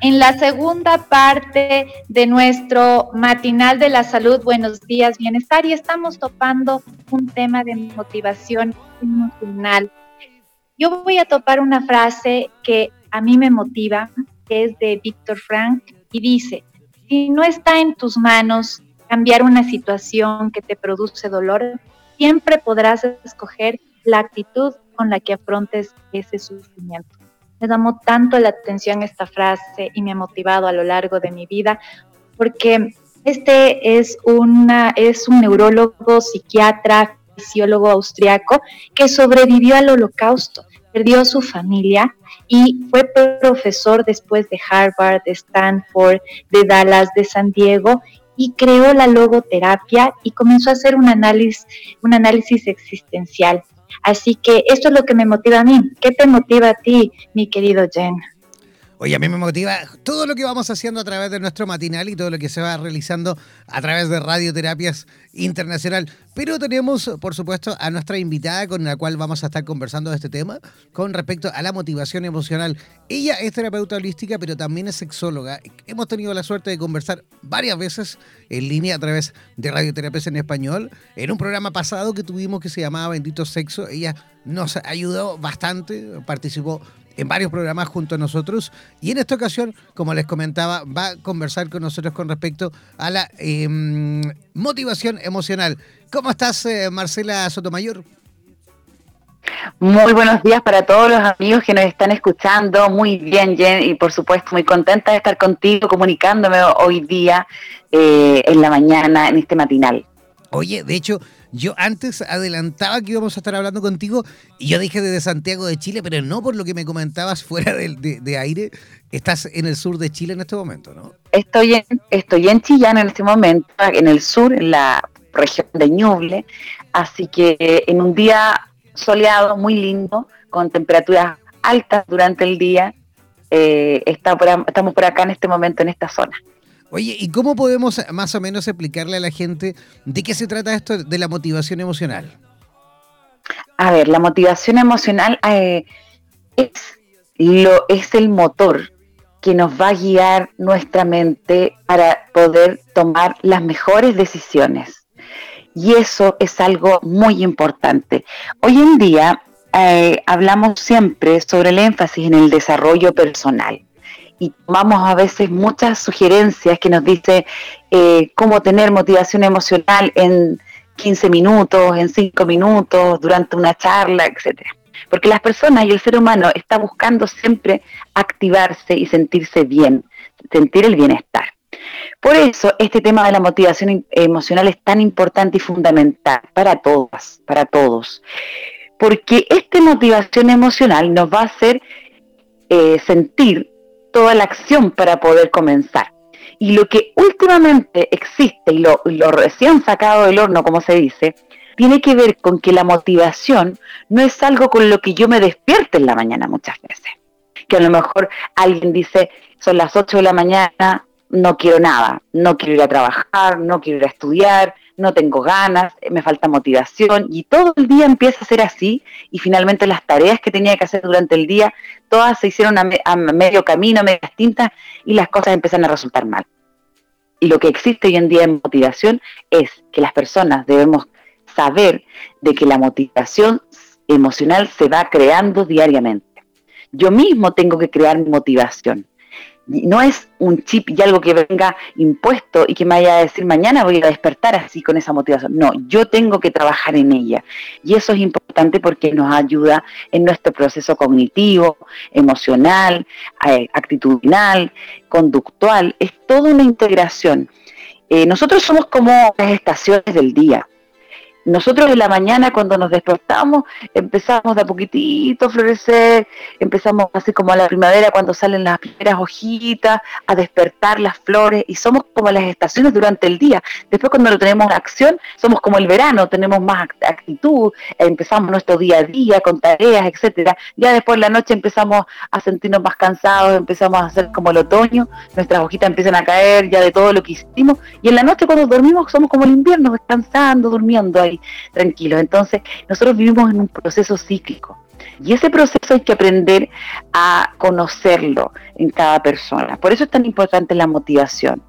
En la segunda parte de nuestro matinal de la salud, buenos días, bienestar, y estamos topando un tema de motivación emocional. Yo voy a topar una frase que a mí me motiva, que es de Víctor Frank, y dice, si no está en tus manos cambiar una situación que te produce dolor, siempre podrás escoger la actitud con la que afrontes ese sufrimiento. Me llamó tanto la atención esta frase y me ha motivado a lo largo de mi vida porque este es, una, es un neurólogo, psiquiatra, fisiólogo austriaco que sobrevivió al holocausto, perdió su familia y fue profesor después de Harvard, de Stanford, de Dallas, de San Diego y creó la logoterapia y comenzó a hacer un análisis, un análisis existencial. Así que esto es lo que me motiva a mí. ¿Qué te motiva a ti, mi querido Jen? Oye, a mí me motiva todo lo que vamos haciendo a través de nuestro matinal y todo lo que se va realizando a través de Radioterapias Internacional. Pero tenemos, por supuesto, a nuestra invitada con la cual vamos a estar conversando de este tema con respecto a la motivación emocional. Ella es terapeuta holística, pero también es sexóloga. Hemos tenido la suerte de conversar varias veces en línea a través de Radioterapias en Español. En un programa pasado que tuvimos que se llamaba Bendito Sexo, ella nos ayudó bastante, participó en varios programas junto a nosotros y en esta ocasión, como les comentaba, va a conversar con nosotros con respecto a la em, motivación emocional. ¿Cómo estás, eh, Marcela Sotomayor? Muy buenos días para todos los amigos que nos están escuchando. Muy bien, Jen, y por supuesto muy contenta de estar contigo, comunicándome hoy día eh, en la mañana, en este matinal. Oye, de hecho, yo antes adelantaba que íbamos a estar hablando contigo y yo dije desde Santiago de Chile, pero no por lo que me comentabas fuera de, aire. Estás en el sur de Chile en este momento, ¿no? Estoy en, estoy en Chillán en este momento, en el sur, en la región de Ñuble. Así que en un día soleado, muy lindo, con temperaturas altas durante el día, eh, estamos por acá en este momento en esta zona. Oye, ¿y cómo podemos más o menos explicarle a la gente de qué se trata esto de la motivación emocional? A ver, la motivación emocional eh, es, lo, es el motor que nos va a guiar nuestra mente para poder tomar las mejores decisiones. Y eso es algo muy importante. Hoy en día eh, hablamos siempre sobre el énfasis en el desarrollo personal y tomamos a veces muchas sugerencias que nos dice eh, cómo tener motivación emocional en 15 minutos, en 5 minutos, durante una charla, etcétera. Porque las personas y el ser humano está buscando siempre activarse y sentirse bien, sentir el bienestar. Por eso este tema de la motivación emocional es tan importante y fundamental para todas, para todos. Porque esta motivación emocional nos va a hacer eh, sentir toda la acción para poder comenzar. Y lo que últimamente existe y lo, recién sacado del horno, como se dice, tiene que ver con que la motivación no es algo con lo que yo me despierte en la mañana muchas veces. Que a lo mejor alguien dice, son las 8 de la mañana, no quiero nada, no quiero ir a trabajar, no quiero ir a estudiar, no tengo ganas, me falta motivación y todo el día empieza a ser así y finalmente las tareas que tenía que hacer durante el día, todas se hicieron a, medio camino, a medias tintas y las cosas empiezan a resultar mal. Y lo que existe hoy en día en motivación es que las personas debemos saber de que la motivación emocional se va creando diariamente. Yo mismo tengo que crear mi motivación no es un chip y algo que venga impuesto y que me vaya a decir mañana voy a despertar así con esa motivación. No, yo tengo que trabajar en ella. Y eso es importante porque nos ayuda en nuestro proceso cognitivo, emocional, eh, actitudinal, conductual. Es toda una integración. Eh, nosotros somos como las estaciones del día. Nosotros en la mañana cuando nos despertamos empezamos de a poquitito a florecer, empezamos así como a la primavera cuando salen las primeras hojitas, a despertar las flores y somos como las estaciones durante el día. Después cuando lo tenemos en acción somos como el verano, tenemos más actitud, empezamos nuestro día a día con tareas, etcétera. Ya después en la noche empezamos a sentirnos más cansados, empezamos a hacer como el otoño, nuestras hojitas empiezan a caer ya de todo lo que hicimos y en la noche cuando dormimos somos como el invierno, descansando, durmiendo ahí tranquilos. Entonces, nosotros vivimos en un proceso cíclico. Y ese proceso hay que aprender a conocerlo en cada persona. Por eso es tan importante la motivación.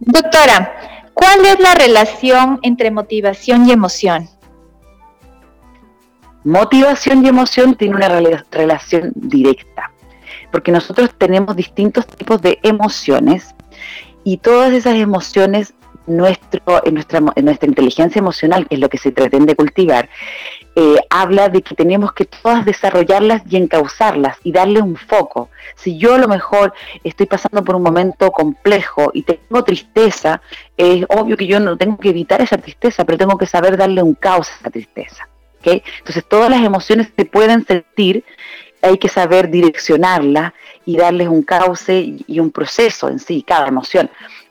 Doctora, ¿cuál es la relación entre motivación y emoción? Motivación y emoción tienen una relación directa, porque nosotros tenemos distintos tipos de emociones y todas esas emociones nuestro, en, nuestra, nuestra inteligencia emocional, que es lo que se pretende cultivar, eh, habla de que tenemos que todas desarrollarlas y encauzarlas y darle un foco. Si yo a lo mejor estoy pasando por un momento complejo y tengo tristeza, es obvio que yo no tengo que evitar esa tristeza, pero tengo que saber darle un cauce a esa tristeza. ¿okay? Entonces todas las emociones se pueden sentir, hay que saber direccionarlas y darles un cauce y un proceso en sí, cada emoción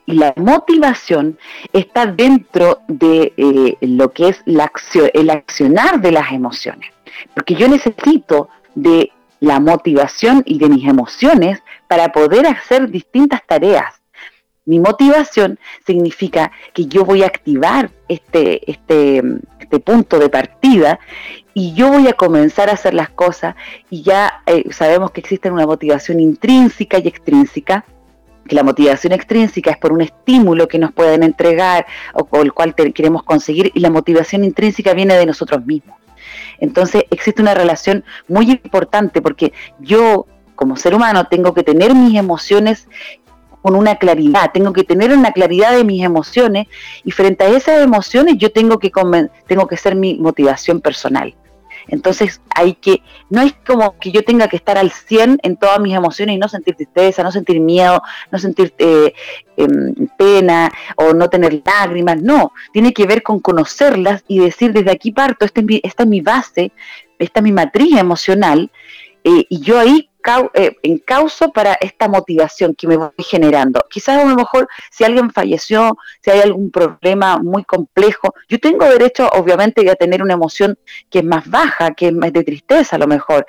y la motivación está dentro de eh, lo que es el accionar de las emociones. Porque yo necesito de la motivación y de mis emociones para poder hacer distintas tareas. Mi motivación significa que yo voy a activar este, este, este punto de partida y yo voy a comenzar a hacer las cosas y ya eh, sabemos que existe una motivación intrínseca y extrínseca que la motivación extrínseca es por un estímulo que nos pueden entregar o por el cual queremos conseguir y la motivación intrínseca viene de nosotros mismos. Entonces existe una relación muy importante porque yo como ser humano tengo que tener mis emociones con una claridad, tengo que tener una claridad de mis emociones y frente a esas emociones yo tengo que, tengo que ser mi motivación personal. Entonces hay que, no es como que yo tenga que estar al 100 en todas mis emociones y no sentir tristeza, no sentir miedo, no sentir eh, em, pena o no tener lágrimas, no, tiene que ver con conocerlas y decir desde aquí parto, esta es mi, esta es mi base, esta es mi matriz emocional eh, y yo ahí eh, en causa para esta motivación que me voy generando. Quizás a lo mejor si alguien falleció, si hay algún problema muy complejo, yo tengo derecho obviamente a tener una emoción que es más baja, que es más de tristeza a lo mejor,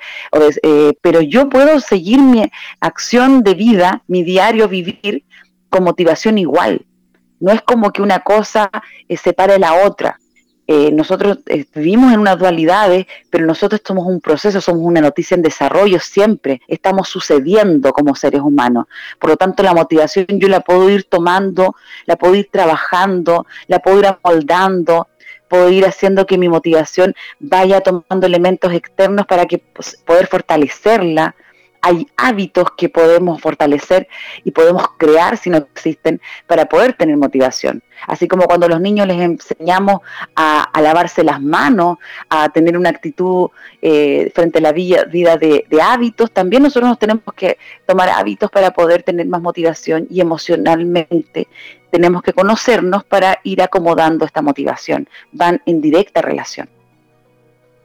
eh, pero yo puedo seguir mi acción de vida, mi diario vivir con motivación igual. No es como que una cosa eh, separe la otra. Eh, nosotros eh, vivimos en unas dualidades, pero nosotros somos un proceso, somos una noticia en desarrollo siempre, estamos sucediendo como seres humanos. Por lo tanto, la motivación yo la puedo ir tomando, la puedo ir trabajando, la puedo ir amoldando, puedo ir haciendo que mi motivación vaya tomando elementos externos para que pues, poder fortalecerla, hay hábitos que podemos fortalecer y podemos crear si no existen para poder tener motivación. Así como cuando a los niños les enseñamos a, lavarse las manos, a tener una actitud eh, frente a la vida, de, de, hábitos, también nosotros nos tenemos que tomar hábitos para poder tener más motivación y emocionalmente tenemos que conocernos para ir acomodando esta motivación. Van en directa relación.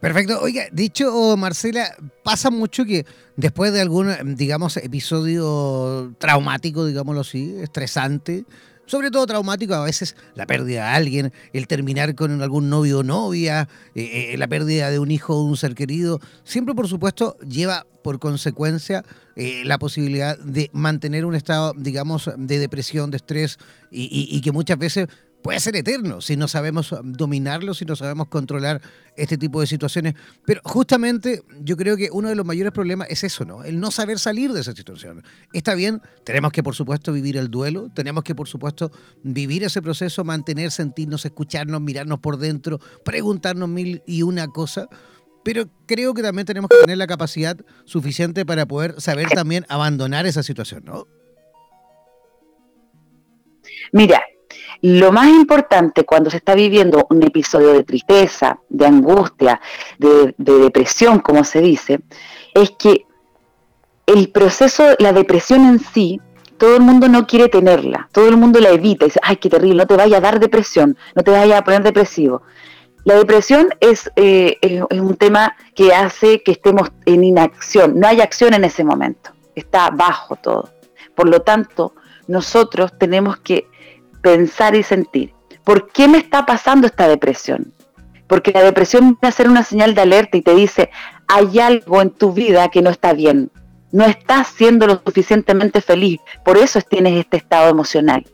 Perfecto. Oiga, dicho Marcela, pasa mucho que después de algún, digamos, episodio traumático, digámoslo así, estresante, sobre todo traumático, a veces la pérdida de alguien, el terminar con algún novio o novia, eh, eh, la pérdida de un hijo o un ser querido, siempre por supuesto lleva por consecuencia eh, la posibilidad de mantener un estado, digamos, de depresión, de estrés y que muchas veces puede ser eterno si no sabemos dominarlo, si no sabemos controlar este tipo de situaciones. Pero justamente yo creo que uno de los mayores problemas es eso, ¿no? El no saber salir de esa situación. Está bien, tenemos que por supuesto vivir el duelo, tenemos que por supuesto vivir ese proceso, mantener, sentirnos, escucharnos, mirarnos por dentro, preguntarnos mil y una cosa. Pero creo que también tenemos que tener la capacidad suficiente para poder saber también abandonar esa situación, ¿no? Mira, lo más importante cuando se está viviendo un episodio de tristeza, de angustia, de, depresión, como se dice, es que el proceso, la depresión en sí, todo el mundo no quiere tenerla, todo el mundo la evita, dice, ay, qué terrible, no te vaya a dar depresión, no te vaya a poner depresivo. La depresión es, eh, es un tema que hace que estemos en inacción, no hay acción en ese momento, está bajo todo. Por lo tanto, nosotros tenemos que pensar y sentir. ¿Por qué me está pasando esta depresión? Porque la depresión viene a ser una señal de alerta y te dice, hay algo en tu vida que no está bien. No estás siendo lo suficientemente feliz. Por eso tienes este estado emocional.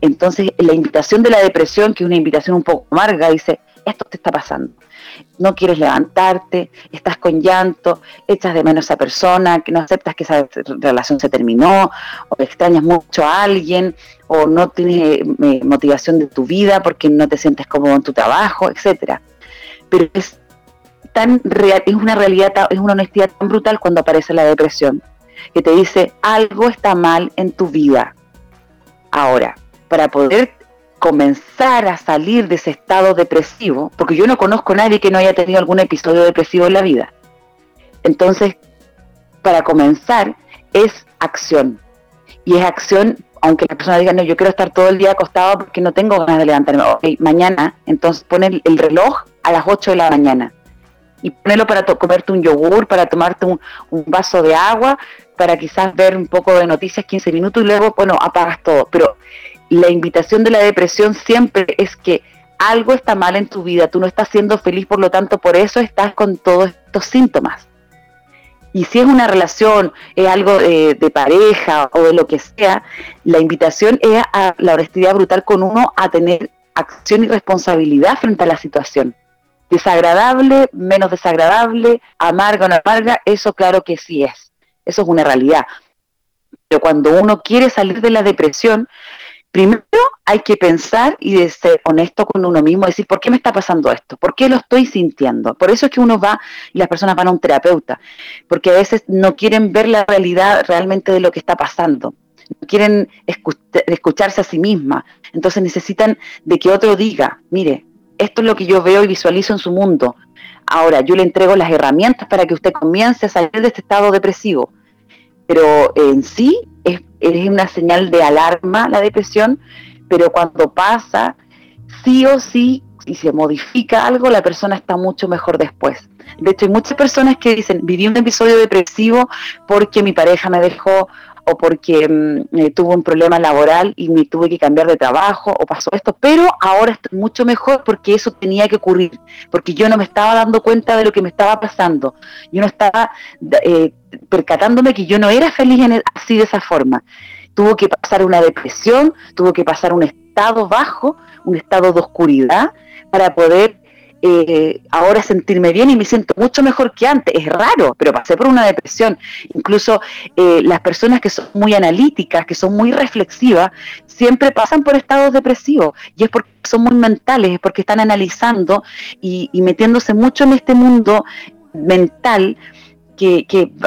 Entonces, la invitación de la depresión, que es una invitación un poco amarga, dice, esto te está pasando no quieres levantarte, estás con llanto, echas de menos a esa persona, que no aceptas que esa relación se terminó, o extrañas mucho a alguien, o no tienes eh, motivación de tu vida porque no te sientes cómodo en tu trabajo, etcétera. Pero es tan real, es una realidad, es una honestidad tan brutal cuando aparece la depresión, que te dice algo está mal en tu vida. Ahora, para poder comenzar a salir de ese estado depresivo, porque yo no conozco a nadie que no haya tenido algún episodio depresivo en la vida. Entonces, para comenzar, es acción. Y es acción, aunque la persona diga, no, yo quiero estar todo el día acostado porque no tengo ganas de levantarme. Ok, mañana, entonces pone el reloj a las 8 de la mañana. Y ponelo para comerte un yogur, para tomarte un, un vaso de agua, para quizás ver un poco de noticias 15 minutos y luego, bueno, apagas todo. Pero la invitación de la depresión siempre es que algo está mal en tu vida, tú no estás siendo feliz, por lo tanto, por eso estás con todos estos síntomas. Y si es una relación, es algo de, pareja o de lo que sea, la invitación es a la honestidad brutal con uno a tener acción y responsabilidad frente a la situación. Desagradable, menos desagradable, amarga o no amarga, eso claro que sí es. Eso es una realidad. Pero cuando uno quiere salir de la depresión, Primero hay que pensar y ser honesto con uno mismo, decir, ¿por qué me está pasando esto? ¿Por qué lo estoy sintiendo? Por eso es que uno va y las personas van a un terapeuta, porque a veces no quieren ver la realidad realmente de lo que está pasando, no quieren escucharse a sí misma, entonces necesitan de que otro diga, mire, esto es lo que yo veo y visualizo en su mundo. Ahora, yo le entrego las herramientas para que usted comience a salir de este estado depresivo pero en sí es, una señal de alarma la depresión, pero cuando pasa, sí o sí, y se modifica algo, la persona está mucho mejor después. De hecho, hay muchas personas que dicen, viví un episodio depresivo porque mi pareja me dejó o porque mm, eh, tuvo un problema laboral y me tuve que cambiar de trabajo o pasó esto, pero ahora estoy mucho mejor porque eso tenía que ocurrir, porque yo no me estaba dando cuenta de lo que me estaba pasando, yo no estaba eh, percatándome que yo no era feliz en así de esa forma. Tuvo que pasar una depresión, tuvo que pasar un estado bajo, un estado de oscuridad para poder eh, ahora sentirme bien y me siento mucho mejor que antes. Es raro, pero pasé por una depresión. Incluso eh, las personas que son muy analíticas, que son muy reflexivas, siempre pasan por estados depresivos. Y es porque son muy mentales, es porque están analizando y, metiéndose mucho en este mundo mental. Que,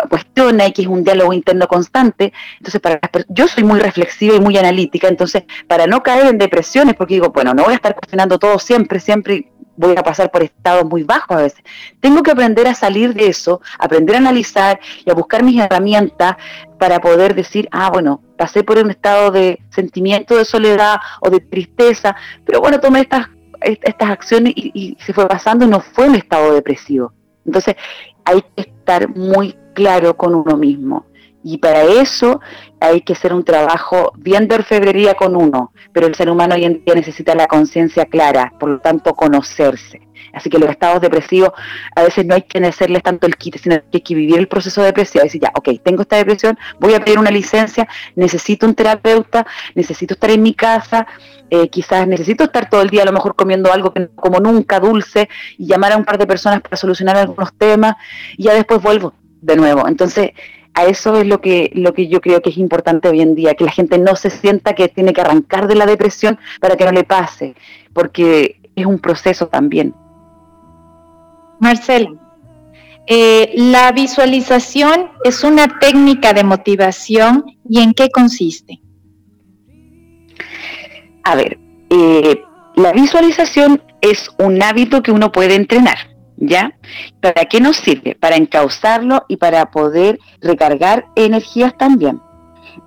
cuestiona y que es un diálogo interno constante. Entonces, para yo soy muy reflexiva y muy analítica, entonces, para no caer en depresiones, porque digo, bueno, no voy a estar cuestionando todo siempre, siempre, voy a pasar por estados muy bajos a veces. Tengo que aprender a salir de eso, aprender a analizar y a buscar mis herramientas para poder decir, ah, bueno, pasé por un estado de sentimiento de soledad o de tristeza, pero bueno, tomé estas estas acciones y, y se fue pasando y no fue un estado depresivo. Entonces hay que estar muy claro con uno mismo. Y para eso hay que hacer un trabajo bien de orfebrería con uno, pero el ser humano hoy en día necesita la conciencia clara, por lo tanto conocerse. Así que los estados depresivos a veces no hay que hacerles tanto el kit, sino que hay que vivir el proceso depresivo. Decir, ya, ok, tengo esta depresión, voy a pedir una licencia, necesito un terapeuta, necesito estar en mi casa, eh, quizás necesito estar todo el día a lo mejor comiendo algo que, como nunca, dulce, y llamar a un par de personas para solucionar algunos temas, y ya después vuelvo de nuevo. Entonces, a eso es lo que, lo que yo creo que es importante hoy en día, que la gente no se sienta que tiene que arrancar de la depresión para que no le pase, porque es un proceso también. Marcela, eh, la visualización es una técnica de motivación y en qué consiste? A ver, eh, la visualización es un hábito que uno puede entrenar. ¿Ya? ¿Para qué nos sirve? Para encauzarlo y para poder recargar energías también.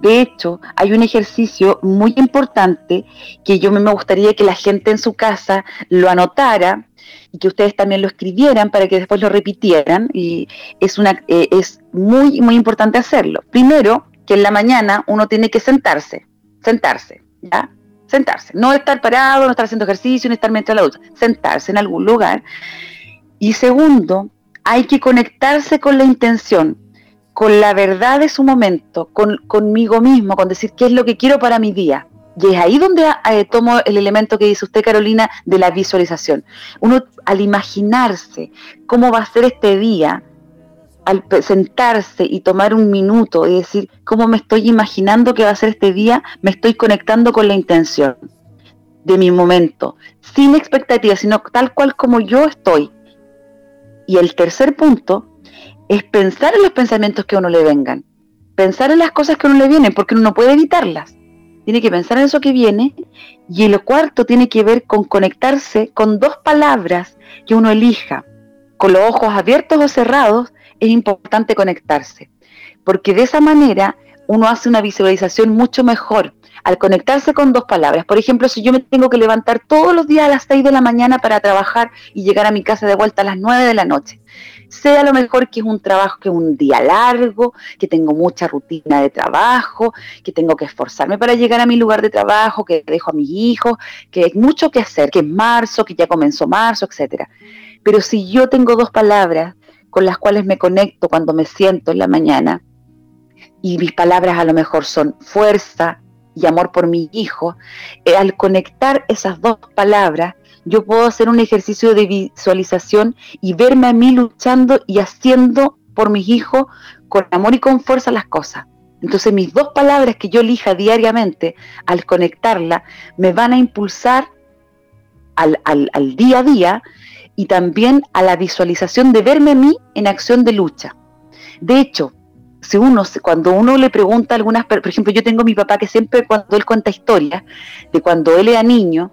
De hecho, hay un ejercicio muy importante que yo me gustaría que la gente en su casa lo anotara y que ustedes también lo escribieran para que después lo repitieran y es una eh, es muy muy importante hacerlo. Primero, que en la mañana uno tiene que sentarse, sentarse, ¿ya? Sentarse, no estar parado, no estar haciendo ejercicio, ni estar mientras la ducha, sentarse en algún lugar y segundo, hay que conectarse con la intención, con la verdad de su momento, con, conmigo mismo, con decir qué es lo que quiero para mi día. Y es ahí donde eh, tomo el elemento que dice usted, Carolina, de la visualización. Uno al imaginarse cómo va a ser este día, al sentarse y tomar un minuto y decir cómo me estoy imaginando que va a ser este día, me estoy conectando con la intención de mi momento, sin expectativas, sino tal cual como yo estoy, y el tercer punto es pensar en los pensamientos que a uno le vengan, pensar en las cosas que a uno le vienen, porque uno no puede evitarlas. Tiene que pensar en eso que viene. Y el cuarto tiene que ver con conectarse con dos palabras que uno elija. Con los ojos abiertos o cerrados es importante conectarse, porque de esa manera uno hace una visualización mucho mejor al conectarse con dos palabras. Por ejemplo, si yo me tengo que levantar todos los días a las 6 de la mañana para trabajar y llegar a mi casa de vuelta a las 9 de la noche, sea lo mejor que es un trabajo que es un día largo, que tengo mucha rutina de trabajo, que tengo que esforzarme para llegar a mi lugar de trabajo, que dejo a mis hijos, que hay mucho que hacer, que es marzo, que ya comenzó marzo, etcétera. Pero si yo tengo dos palabras con las cuales me conecto cuando me siento en la mañana, y mis palabras a lo mejor son fuerza, y amor por mi hijo, eh, al conectar esas dos palabras, yo puedo hacer un ejercicio de visualización y verme a mí luchando y haciendo por mis hijos con amor y con fuerza las cosas. Entonces mis dos palabras que yo elija diariamente, al conectarla, me van a impulsar al, al día a día y también a la visualización de verme a mí en acción de lucha. De hecho, si uno, cuando uno le pregunta a algunas, por ejemplo, yo tengo a mi papá que siempre cuando él cuenta historias de cuando él era niño,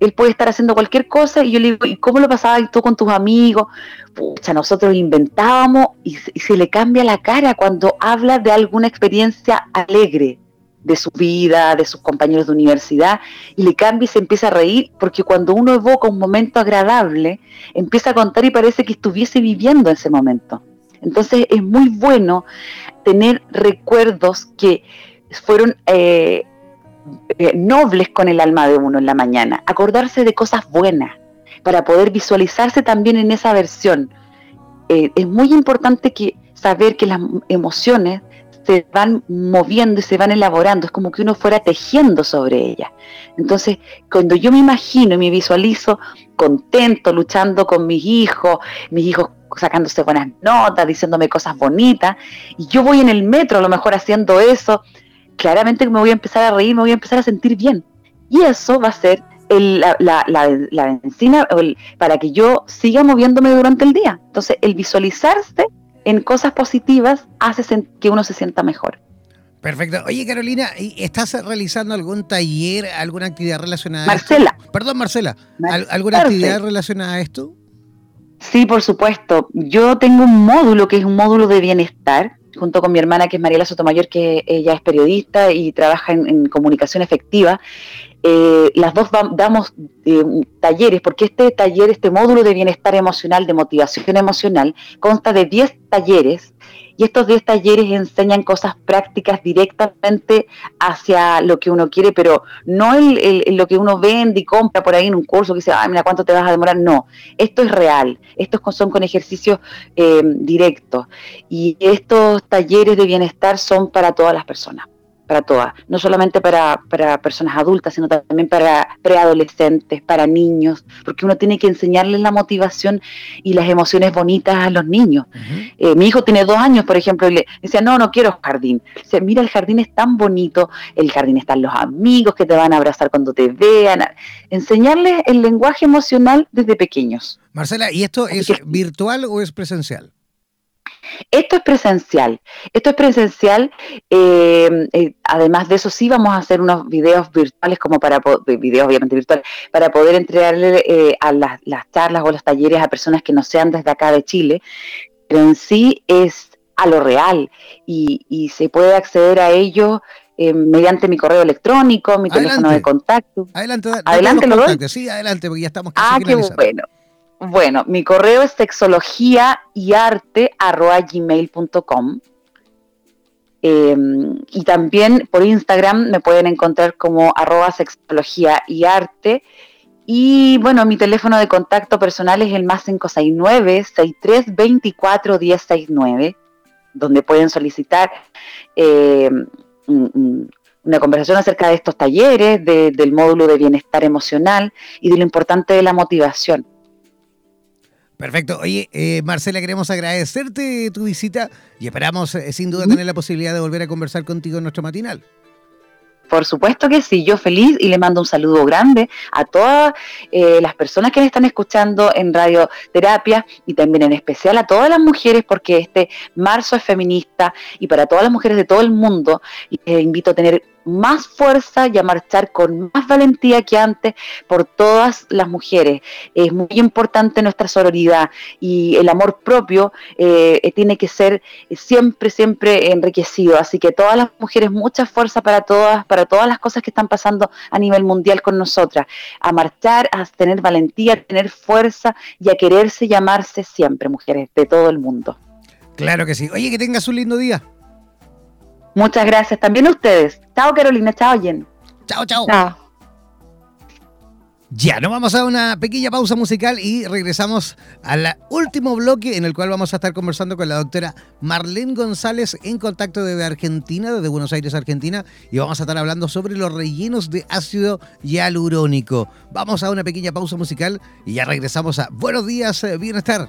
él puede estar haciendo cualquier cosa y yo le digo, ¿y cómo lo pasabas tú con tus amigos? Pucha, nosotros inventábamos y, y, se le cambia la cara cuando habla de alguna experiencia alegre de su vida, de sus compañeros de universidad, y le cambia y se empieza a reír, porque cuando uno evoca un momento agradable, empieza a contar y parece que estuviese viviendo ese momento. Entonces es muy bueno tener recuerdos que fueron eh, eh, nobles con el alma de uno en la mañana, acordarse de cosas buenas para poder visualizarse también en esa versión. Eh, es muy importante que saber que las emociones se van moviendo y se van elaborando, es como que uno fuera tejiendo sobre ellas. Entonces, cuando yo me imagino y me visualizo contento, luchando con mis hijos, mis hijos sacándose buenas notas, diciéndome cosas bonitas, y yo voy en el metro a lo mejor haciendo eso, claramente me voy a empezar a reír, me voy a empezar a sentir bien. Y eso va a ser la, la, la, benzina para que yo siga moviéndome durante el día. Entonces, el visualizarse en cosas positivas hace que uno se sienta mejor. Perfecto. Oye, Carolina, ¿estás realizando algún taller, alguna actividad relacionada Marcela. a esto? Perdón, Marcela. ¿Alguna actividad relacionada a esto? Sí, por supuesto. Yo tengo un módulo que es un módulo de bienestar, junto con mi hermana que es Mariela Sotomayor, que ella es periodista y trabaja en, comunicación efectiva. Eh, las dos damos eh, talleres, porque este taller, este módulo de bienestar emocional, de motivación emocional, consta de 10 talleres y estos 10 talleres enseñan cosas prácticas directamente hacia lo que uno quiere, pero no el, lo que uno vende y compra por ahí en un curso que dice, ah, mira, ¿cuánto te vas a demorar? No, esto es real, estos son con ejercicios eh, directos y estos talleres de bienestar son para todas las personas para todas, no solamente para, personas adultas, sino también para preadolescentes, para niños, porque uno tiene que enseñarles la motivación y las emociones bonitas a los niños. Eh, mi hijo tiene dos años, por ejemplo, y le decía, no, no quiero jardín. Dice, mira, el jardín es tan bonito, el jardín están los amigos que te van a abrazar cuando te vean. Enseñarles el lenguaje emocional desde pequeños. Marcela, ¿y esto es virtual o es presencial? Esto es presencial, esto es presencial, eh, eh, además de eso sí vamos a hacer unos videos virtuales como para, videos obviamente virtuales, para poder entregarle eh, a las, charlas o los talleres a personas que no sean desde acá de Chile, pero en sí es a lo real y, se puede acceder a ello mediante mi correo electrónico, mi teléfono de contacto. Adelante, adelante, lo Sí, adelante, porque ya estamos casi Ah, qué bueno. Bueno, mi correo es sexología y. Em, y también por Instagram me pueden encontrar como arroba sexología y arte. Y bueno, mi teléfono de contacto personal es el más 569-6324-1069, donde pueden solicitar em, una conversación acerca de estos talleres, del módulo de bienestar emocional y de lo importante de la motivación. Perfecto. Oye, eh, Marcela, queremos agradecerte tu visita y esperamos eh, sin duda tener la posibilidad de volver a conversar contigo en nuestro matinal. Por supuesto que sí, yo feliz y le mando un saludo grande a todas eh, las personas que me están escuchando en radioterapia y también en especial a todas las mujeres porque este marzo es feminista y para todas las mujeres de todo el mundo invito a tener más fuerza y a marchar con más valentía que antes por todas las mujeres. Es muy importante nuestra sororidad y el amor propio eh, eh, tiene que ser siempre, siempre enriquecido. Así que todas las mujeres, mucha fuerza para todas, para todas las cosas que están pasando a nivel mundial con nosotras. A marchar, a tener valentía, a tener fuerza y a quererse y amarse siempre, mujeres de todo el mundo. Claro que sí. Oye, que tengas un lindo día. Muchas gracias. También a ustedes. Chao, Carolina. Chao, Jen. Chao, chao. Ya, nos vamos a una pequeña pausa musical y regresamos al último bloque en el cual vamos a estar conversando con la doctora Marlene González en contacto desde Argentina, desde Buenos Aires, Argentina, y vamos a estar hablando sobre los rellenos de ácido hialurónico. Vamos a una pequeña pausa musical y ya regresamos a Buenos días, eh, bienestar.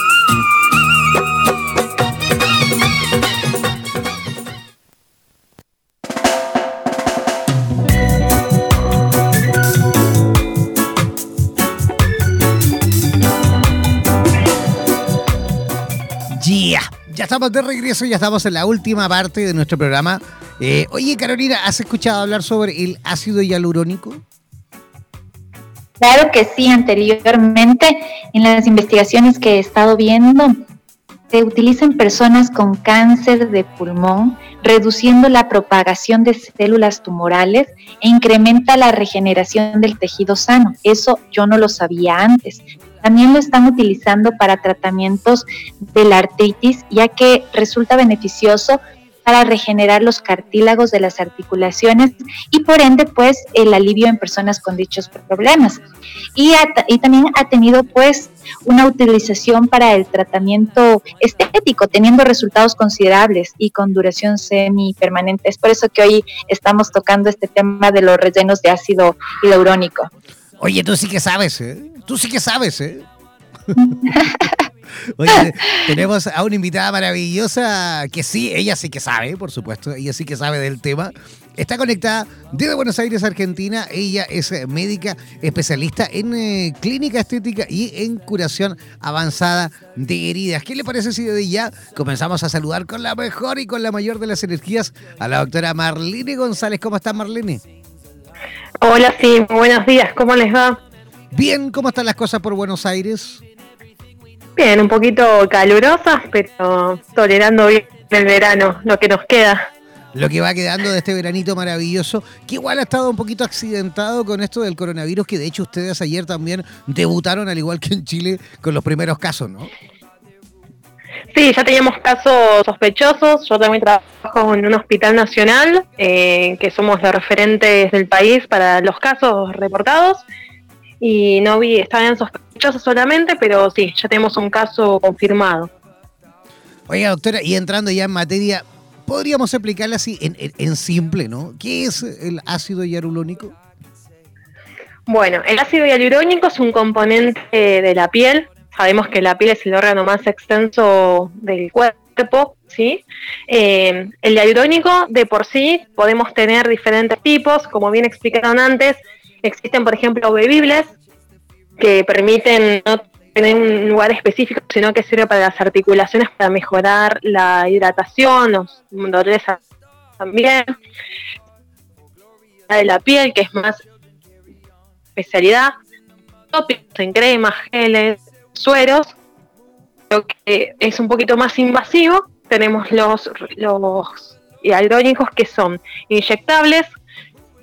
Estamos de regreso, ya estamos en la última parte de nuestro programa. Eh, oye, Carolina, ¿has escuchado hablar sobre el ácido hialurónico? Claro que sí, anteriormente en las investigaciones que he estado viendo, se utiliza en personas con cáncer de pulmón, reduciendo la propagación de células tumorales e incrementa la regeneración del tejido sano. Eso yo no lo sabía antes. También lo están utilizando para tratamientos de la artritis, ya que resulta beneficioso para regenerar los cartílagos de las articulaciones y por ende pues el alivio en personas con dichos problemas. Y, también ha tenido pues una utilización para el tratamiento estético, teniendo resultados considerables y con duración semi-permanente. Es por eso que hoy estamos tocando este tema de los rellenos de ácido hialurónico. Oye, tú sí que sabes, ¿eh? Tú sí que sabes, ¿eh? Oye, tenemos a una invitada maravillosa que sí, ella sí que sabe, por supuesto, ella sí que sabe del tema. Está conectada desde Buenos Aires, Argentina. Ella es médica especialista en eh, clínica estética y en curación avanzada de heridas. ¿Qué le parece si desde ya comenzamos a saludar con la mejor y con la mayor de las energías a la doctora Marlene González? ¿Cómo está Marlene? Hola, sí, buenos días, ¿cómo les va? Bien, ¿cómo están las cosas por Buenos Aires? Bien, un poquito calurosas, pero tolerando bien el verano, lo que nos queda. Lo que va quedando de este veranito maravilloso, que igual ha estado un poquito accidentado con esto del coronavirus, que de hecho ustedes ayer también debutaron, al igual que en Chile, con los primeros casos, ¿no? Sí, ya teníamos casos sospechosos. Yo también trabajo en un hospital nacional, eh, que somos los referentes del país para los casos reportados. Y no vi, estaban sospechosos solamente, pero sí, ya tenemos un caso confirmado. Oiga, doctora, y entrando ya en materia, podríamos explicarle así en, simple, ¿no? ¿Qué es el ácido hialurónico? Bueno, el ácido hialurónico es un componente de la piel. Sabemos que la piel es el órgano más extenso del cuerpo, ¿sí? Eh, el hialurónico de por sí podemos tener diferentes tipos, como bien explicaron antes, existen por ejemplo bebibles que permiten no en un lugar específico, sino que sirve para las articulaciones para mejorar la hidratación, los dolores también, de la piel, que es más especialidad, tópicos en cremas, geles, sueros, lo que es un poquito más invasivo, tenemos los, los hialurónicos que son inyectables,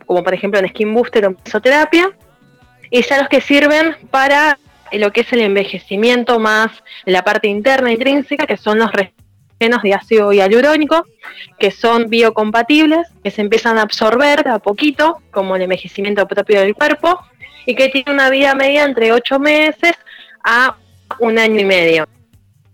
como por ejemplo en Skin Booster o mesoterapia, y ya los que sirven para lo que es el envejecimiento más la parte interna intrínseca, que son los rellenos de ácido hialurónico, que son biocompatibles, que se empiezan a absorber a poquito, como el envejecimiento propio del cuerpo, y que tiene una vida media entre 8 meses a un año y medio.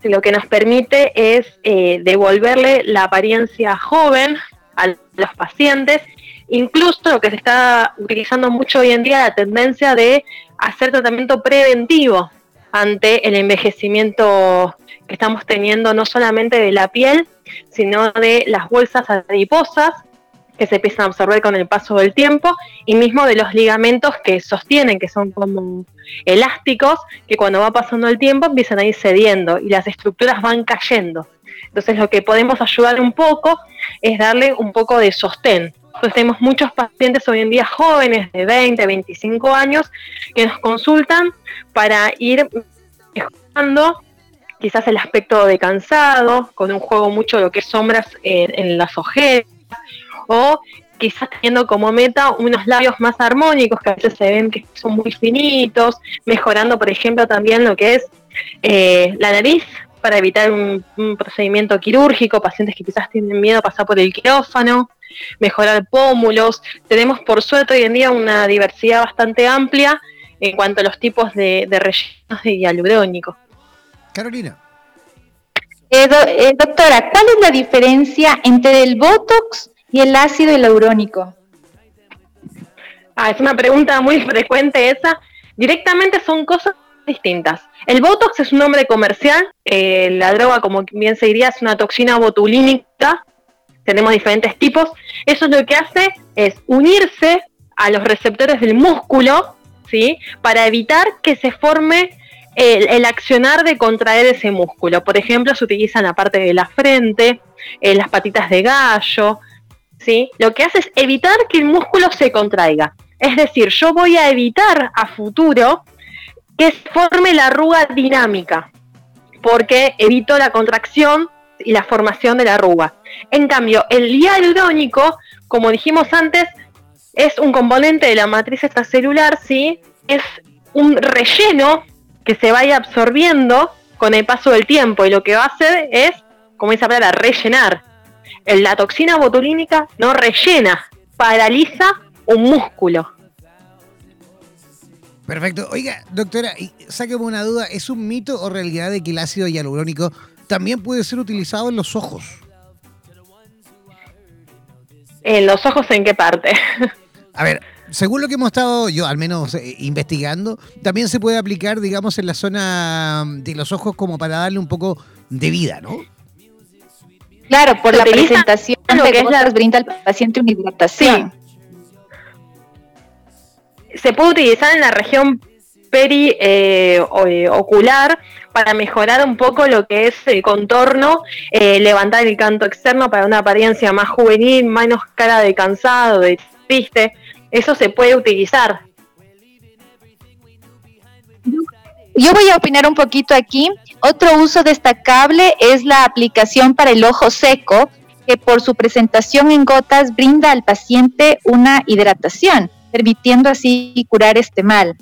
Lo que nos permite es eh, devolverle la apariencia joven a los pacientes Incluso lo que se está utilizando mucho hoy en día, la tendencia de hacer tratamiento preventivo ante el envejecimiento que estamos teniendo no solamente de la piel, sino de las bolsas adiposas que se empiezan a absorber con el paso del tiempo y mismo de los ligamentos que sostienen, que son como elásticos, que cuando va pasando el tiempo empiezan a ir cediendo y las estructuras van cayendo. Entonces lo que podemos ayudar un poco es darle un poco de sostén pues tenemos muchos pacientes hoy en día jóvenes de 20, 25 años que nos consultan para ir mejorando quizás el aspecto de cansado, con un juego mucho lo que es sombras en, las ojeras, o quizás teniendo como meta unos labios más armónicos que a veces se ven que son muy finitos, mejorando por ejemplo también lo que es eh, la nariz para evitar un, procedimiento quirúrgico, pacientes que quizás tienen miedo a pasar por el quirófano, mejorar pómulos. Tenemos por suerte hoy en día una diversidad bastante amplia en cuanto a los tipos de, rellenos de hialurónico. Carolina. Eh, eh, doctora, ¿cuál es la diferencia entre el Botox y el ácido hialurónico? Ah, es una pregunta muy frecuente esa. Directamente son cosas distintas. El Botox es un nombre comercial, eh, la droga, como bien se diría, es una toxina botulínica tenemos diferentes tipos, eso lo que hace es unirse a los receptores del músculo, ¿sí? Para evitar que se forme el, accionar de contraer ese músculo. Por ejemplo, se utiliza en la parte de la frente, en las patitas de gallo, ¿sí? Lo que hace es evitar que el músculo se contraiga. Es decir, yo voy a evitar a futuro que forme la arruga dinámica, porque evito la contracción y la formación de la arruga. En cambio, el hialurónico, como dijimos antes, es un componente de la matriz extracelular, ¿sí? Es un relleno que se vaya absorbiendo con el paso del tiempo y lo que va a hacer es, como dice la palabra, rellenar. La toxina botulínica no rellena, paraliza un músculo. Perfecto. Oiga, doctora, y sáqueme una duda, ¿es un mito o realidad de que el ácido hialurónico también puede ser utilizado en los ojos? ¿En los ojos en qué parte? A ver, según lo que hemos estado yo al menos eh, investigando, también se puede aplicar, digamos, en la zona de los ojos como para darle un poco de vida, ¿no? Claro, por la presentación lo que es la- brinda al paciente una hidratación. Se puede utilizar en la región peri eh, eh, ocular para mejorar un poco lo que es el contorno, eh, levantar el canto externo para una apariencia más juvenil, menos cara de cansado, de triste. Eso se puede utilizar. Yo voy a opinar un poquito aquí. Otro uso destacable es la aplicación para el ojo seco, que por su presentación en gotas brinda al paciente una hidratación, permitiendo así curar este mal.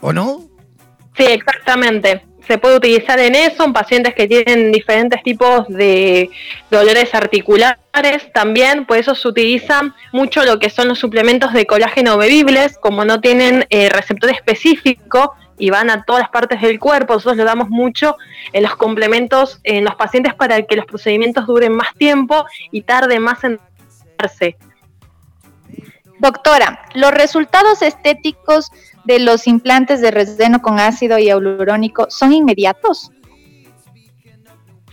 ¿O no? Sí, exactamente. Se puede utilizar en eso, en pacientes que tienen diferentes tipos de dolores articulares también, por eso se utilizan mucho lo que son los suplementos de colágeno bebibles, como no tienen eh, receptor específico y van a todas las partes del cuerpo, nosotros lo damos mucho en los complementos en los pacientes para que los procedimientos duren más tiempo y tarde más en darse. Doctora, ¿los resultados estéticos de los implantes de relleno con ácido hialurónico son inmediatos?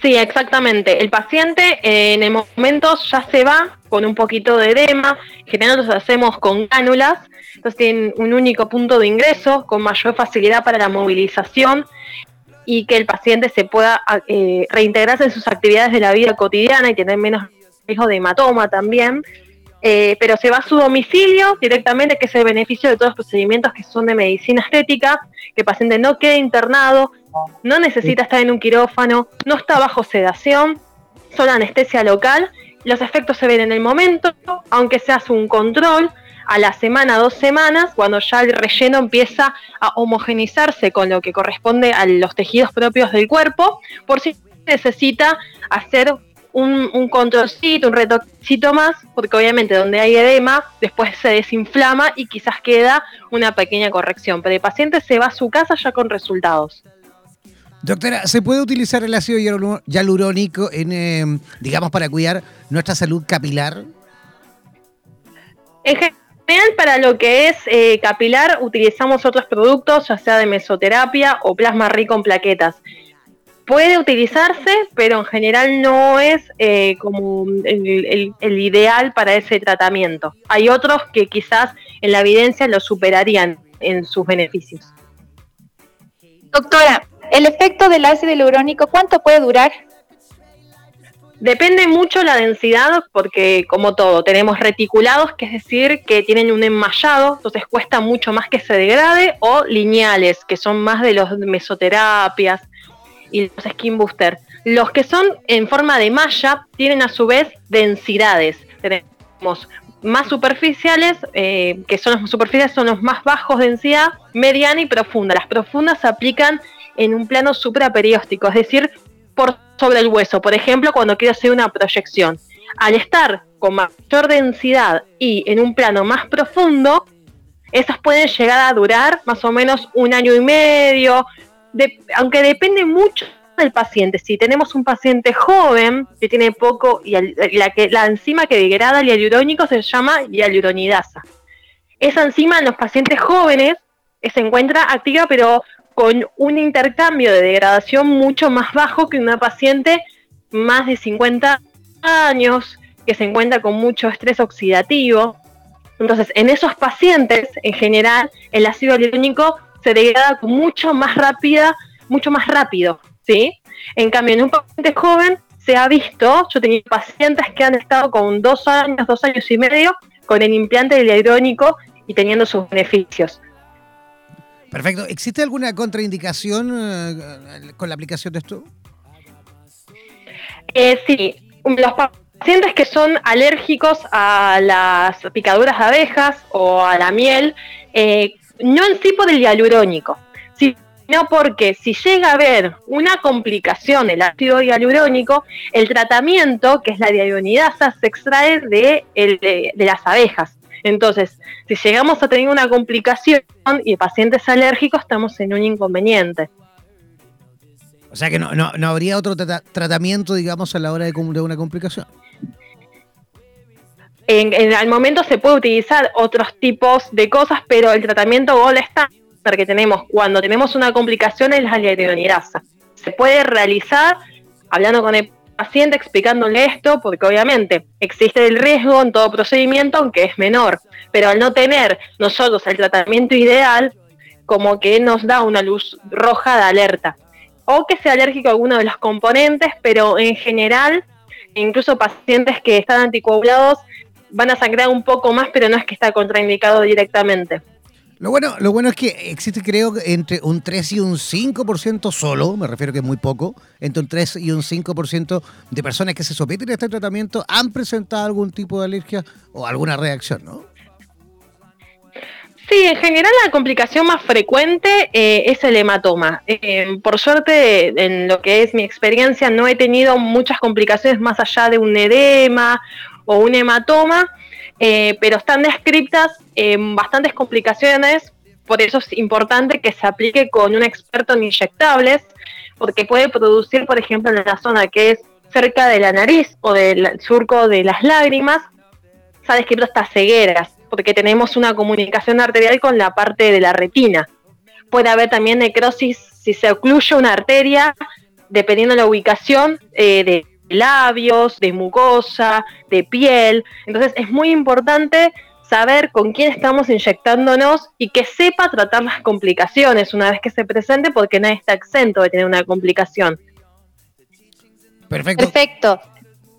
Sí, exactamente. El paciente eh, en el momento ya se va con un poquito de edema. Generalmente los hacemos con cánulas. Entonces tienen un único punto de ingreso con mayor facilidad para la movilización y que el paciente se pueda eh, reintegrarse en sus actividades de la vida cotidiana y tener menos riesgo de hematoma también. Eh, pero se va a su domicilio directamente, que es el beneficio de todos los procedimientos que son de medicina estética, que el paciente no quede internado, no necesita estar en un quirófano, no está bajo sedación, solo anestesia local. Los efectos se ven en el momento, aunque se hace un control a la semana, dos semanas, cuando ya el relleno empieza a homogenizarse con lo que corresponde a los tejidos propios del cuerpo, por si necesita hacer un, un controlcito, un retoquecito más, porque obviamente donde hay edema, después se desinflama y quizás queda una pequeña corrección, pero el paciente se va a su casa ya con resultados. Doctora, ¿se puede utilizar el ácido hialu- hialurónico en, eh, digamos, para cuidar nuestra salud capilar? En general, para lo que es eh, capilar, utilizamos otros productos, ya sea de mesoterapia o plasma rico en plaquetas. Puede utilizarse, pero en general no es eh, como el, el- el ideal para ese tratamiento. Hay otros que quizás en la evidencia lo superarían en sus beneficios. Doctora, ¿el efecto del ácido hialurónico cuánto puede durar? Depende mucho la densidad, porque como todo, tenemos reticulados, que es decir, que tienen un enmallado, entonces cuesta mucho más que se degrade, o lineales, que son más de los mesoterapias y los skin booster. Los que son en forma de malla tienen a su vez densidades. Tenemos más superficiales, eh, que son los superficiales, son los más bajos densidad, mediana y profunda. Las profundas se aplican en un plano supraperióstico, es decir, por sobre el hueso. Por ejemplo, cuando quiero hacer una proyección. Al estar con mayor densidad y en un plano más profundo, esas pueden llegar a durar más o menos un año y medio, aunque depende mucho del paciente. Si tenemos un paciente joven que tiene poco, y la, que, enzima que degrada el hialurónico se llama hialuronidasa. Esa enzima en los pacientes jóvenes eh, se encuentra activa, pero con un intercambio de degradación mucho más bajo que una paciente más de 50 años, que se encuentra con mucho estrés oxidativo. Entonces, en esos pacientes, en general, el ácido hialurónico se degrada mucho más rápida, mucho más rápido, ¿sí? En cambio, en un paciente joven se ha visto, yo tenido pacientes que han estado con dos años, dos años y medio con el implante hialurónico y teniendo sus beneficios. Perfecto. ¿Existe alguna contraindicación eh, con la aplicación de esto? Eh, sí, los pacientes que son alérgicos a las picaduras de abejas o a la miel, eh, no en sí por el hialurónico, sino porque si llega a haber una complicación del ácido hialurónico, el tratamiento, que es la diagonidasa, se extrae de, de, las abejas. Entonces, si llegamos a tener una complicación y el paciente es alérgico, estamos en un inconveniente. O sea que no, no, habría otro tratamiento, digamos, a la hora de, de una complicación. En, el momento se puede utilizar otros tipos de cosas, pero el tratamiento Gold está que tenemos cuando tenemos una complicación es la hialuronidasa. Se puede realizar hablando con el paciente, explicándole esto, porque obviamente existe el riesgo en todo procedimiento, aunque es menor, pero al no tener nosotros el tratamiento ideal, como que nos da una luz roja de alerta. O que sea alérgico a alguno de los componentes, pero en general, incluso pacientes que están anticoagulados van a sangrar un poco más, pero no es que está contraindicado directamente. Lo bueno, lo bueno es que existe, creo, entre un 3 y un 5% solo, me refiero que es muy poco, entre un 3 y un 5% de personas que se someten a este tratamiento han presentado algún tipo de alergia o alguna reacción, ¿no? Sí, en general la complicación más frecuente eh, es el hematoma. Eh, por suerte, en lo que es mi experiencia, no he tenido muchas complicaciones más allá de un edema o un hematoma. Eh, pero están descritas bastantes complicaciones, por eso es importante que se aplique con un experto en inyectables, porque puede producir, por ejemplo, en la zona que es cerca de la nariz o del surco de las lágrimas, se ha descrito estas cegueras, porque tenemos una comunicación arterial con la parte de la retina. Puede haber también necrosis si se ocluye una arteria, dependiendo de la ubicación eh, de labios, de mucosa, de piel. Entonces es muy importante saber con quién estamos inyectándonos y que sepa tratar las complicaciones una vez que se presente porque nadie está exento de tener una complicación. Perfecto. Perfecto.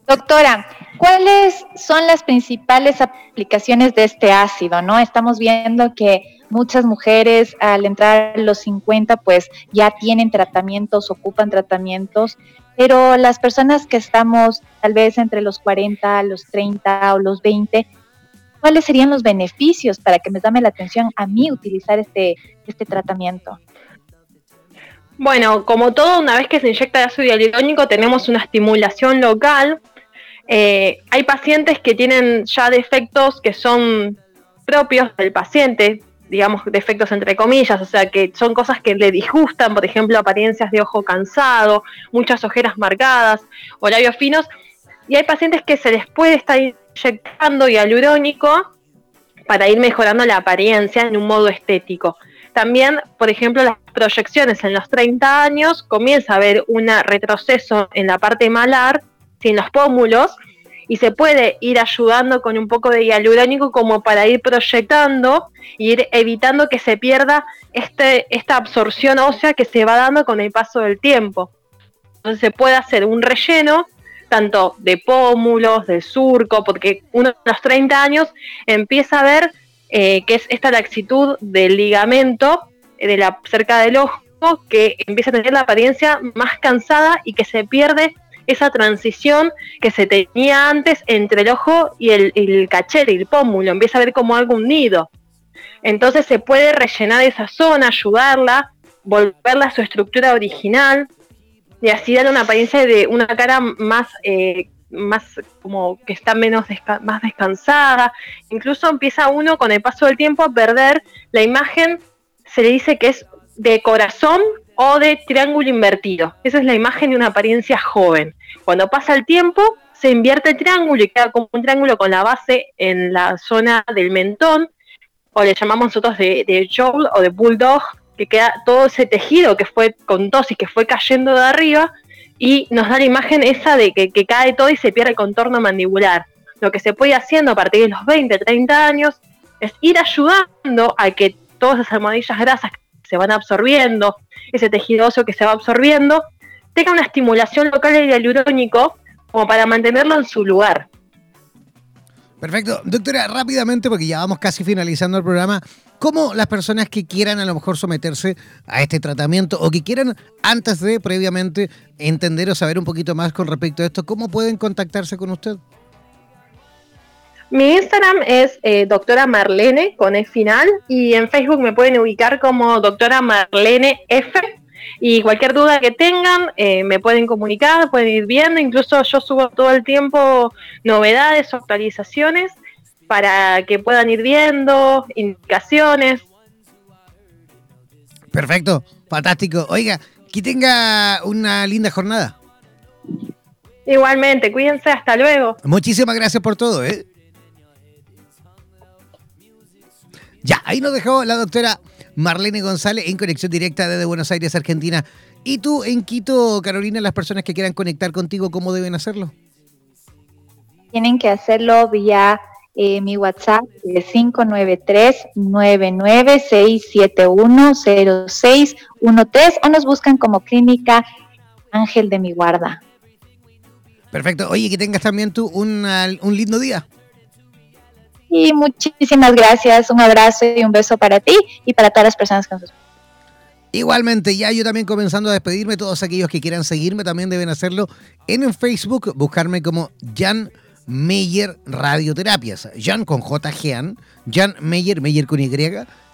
Doctora, ¿cuáles son las principales aplicaciones de este ácido? ¿No? Estamos viendo que muchas mujeres al entrar a los 50 pues ya tienen tratamientos, ocupan tratamientos pero las personas que estamos tal vez entre los 40, los 30 o los 20, ¿cuáles serían los beneficios para que me llame la atención a mí utilizar este, este tratamiento? Bueno, como todo, una vez que se inyecta ácido hialurónico tenemos una estimulación local. Eh, hay pacientes que tienen ya defectos que son propios del paciente, digamos, defectos entre comillas, o sea, que son cosas que le disgustan, por ejemplo, apariencias de ojo cansado, muchas ojeras marcadas o labios finos, y hay pacientes que se les puede estar inyectando hialurónico para ir mejorando la apariencia en un modo estético. También, por ejemplo, las proyecciones en los 30 años comienza a haber un retroceso en la parte malar, sin los pómulos, y se puede ir ayudando con un poco de hialurónico como para ir proyectando y ir evitando que se pierda este, esta absorción ósea que se va dando con el paso del tiempo. Entonces se puede hacer un relleno tanto de pómulos, de surco, porque uno de los 30 años empieza a ver eh, que es esta laxitud del ligamento de la, cerca del ojo que empieza a tener la apariencia más cansada y que se pierde esa transición que se tenía antes entre el ojo y el, el cachete el pómulo, empieza a ver como algo unido. Entonces se puede rellenar esa zona, ayudarla, volverla a su estructura original y así darle una apariencia de una cara más, eh, más como que está menos más descansada. Incluso empieza uno con el paso del tiempo a perder la imagen, se le dice que es de corazón o de triángulo invertido. Esa es la imagen de una apariencia joven. Cuando pasa el tiempo, se invierte el triángulo y queda como un triángulo con la base en la zona del mentón, o le llamamos nosotros de, de jowl o de bulldog, que queda todo ese tejido que fue con tosis, que fue cayendo de arriba, y nos da la imagen esa de que, que cae todo y se pierde el contorno mandibular. Lo que se puede ir haciendo a partir de los 20, 30 años es ir ayudando a que todas esas almohadillas grasas se van absorbiendo, ese tejido óseo que se va absorbiendo, tenga una estimulación local del hialurónico como para mantenerlo en su lugar. Perfecto. Doctora, rápidamente, porque ya vamos casi finalizando el programa, ¿cómo las personas que quieran a lo mejor someterse a este tratamiento o que quieran antes de, previamente, entender o saber un poquito más con respecto a esto, cómo pueden contactarse con usted? Mi Instagram es eh, doctora Marlene con E final y en Facebook me pueden ubicar como doctora Marlene F. Y cualquier duda que tengan, eh, me pueden comunicar, pueden ir viendo. Incluso yo subo todo el tiempo novedades o actualizaciones para que puedan ir viendo, indicaciones. Perfecto, fantástico. Oiga, que tenga una linda jornada. Igualmente, cuídense, hasta luego. Muchísimas gracias por todo, ¿eh? Ya, ahí nos dejó la doctora Marlene González en conexión directa desde Buenos Aires, Argentina. ¿Y tú en Quito, Carolina, las personas que quieran conectar contigo, cómo deben hacerlo? Tienen que hacerlo vía eh, mi WhatsApp de 593-996710613 o nos buscan como Clínica Ángel de mi Guarda. Perfecto. Oye, que tengas también tú una- un lindo día. Y muchísimas gracias, un abrazo y un beso para ti y para todas las personas que nos escuchan. Igualmente, ya yo también comenzando a despedirme, todos aquellos que quieran seguirme también deben hacerlo en Facebook, buscarme como Jan Meyer Radioterapias. Jan con J, Jean, Jan Meyer, Meyer con Y,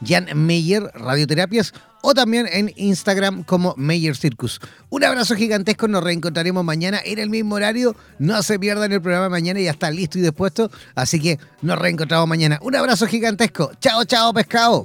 Jan Meyer Radioterapias, o también en Instagram como Meyer Circus. Un abrazo gigantesco, nos reencontraremos mañana en el mismo horario. No se pierdan el programa mañana, ya está listo y dispuesto, así que nos reencontramos mañana. Un abrazo gigantesco. Chao, chao, pescado.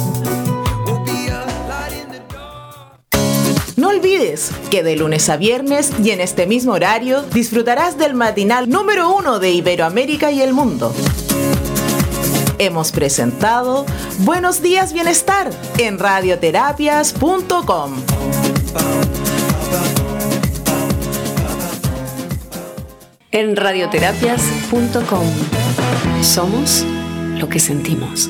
Olvides que de lunes a viernes y en este mismo horario disfrutarás del matinal número uno de Iberoamérica y el mundo. Hemos presentado Buenos días Bienestar en radioterapias.com. En radioterapias.com somos lo que sentimos.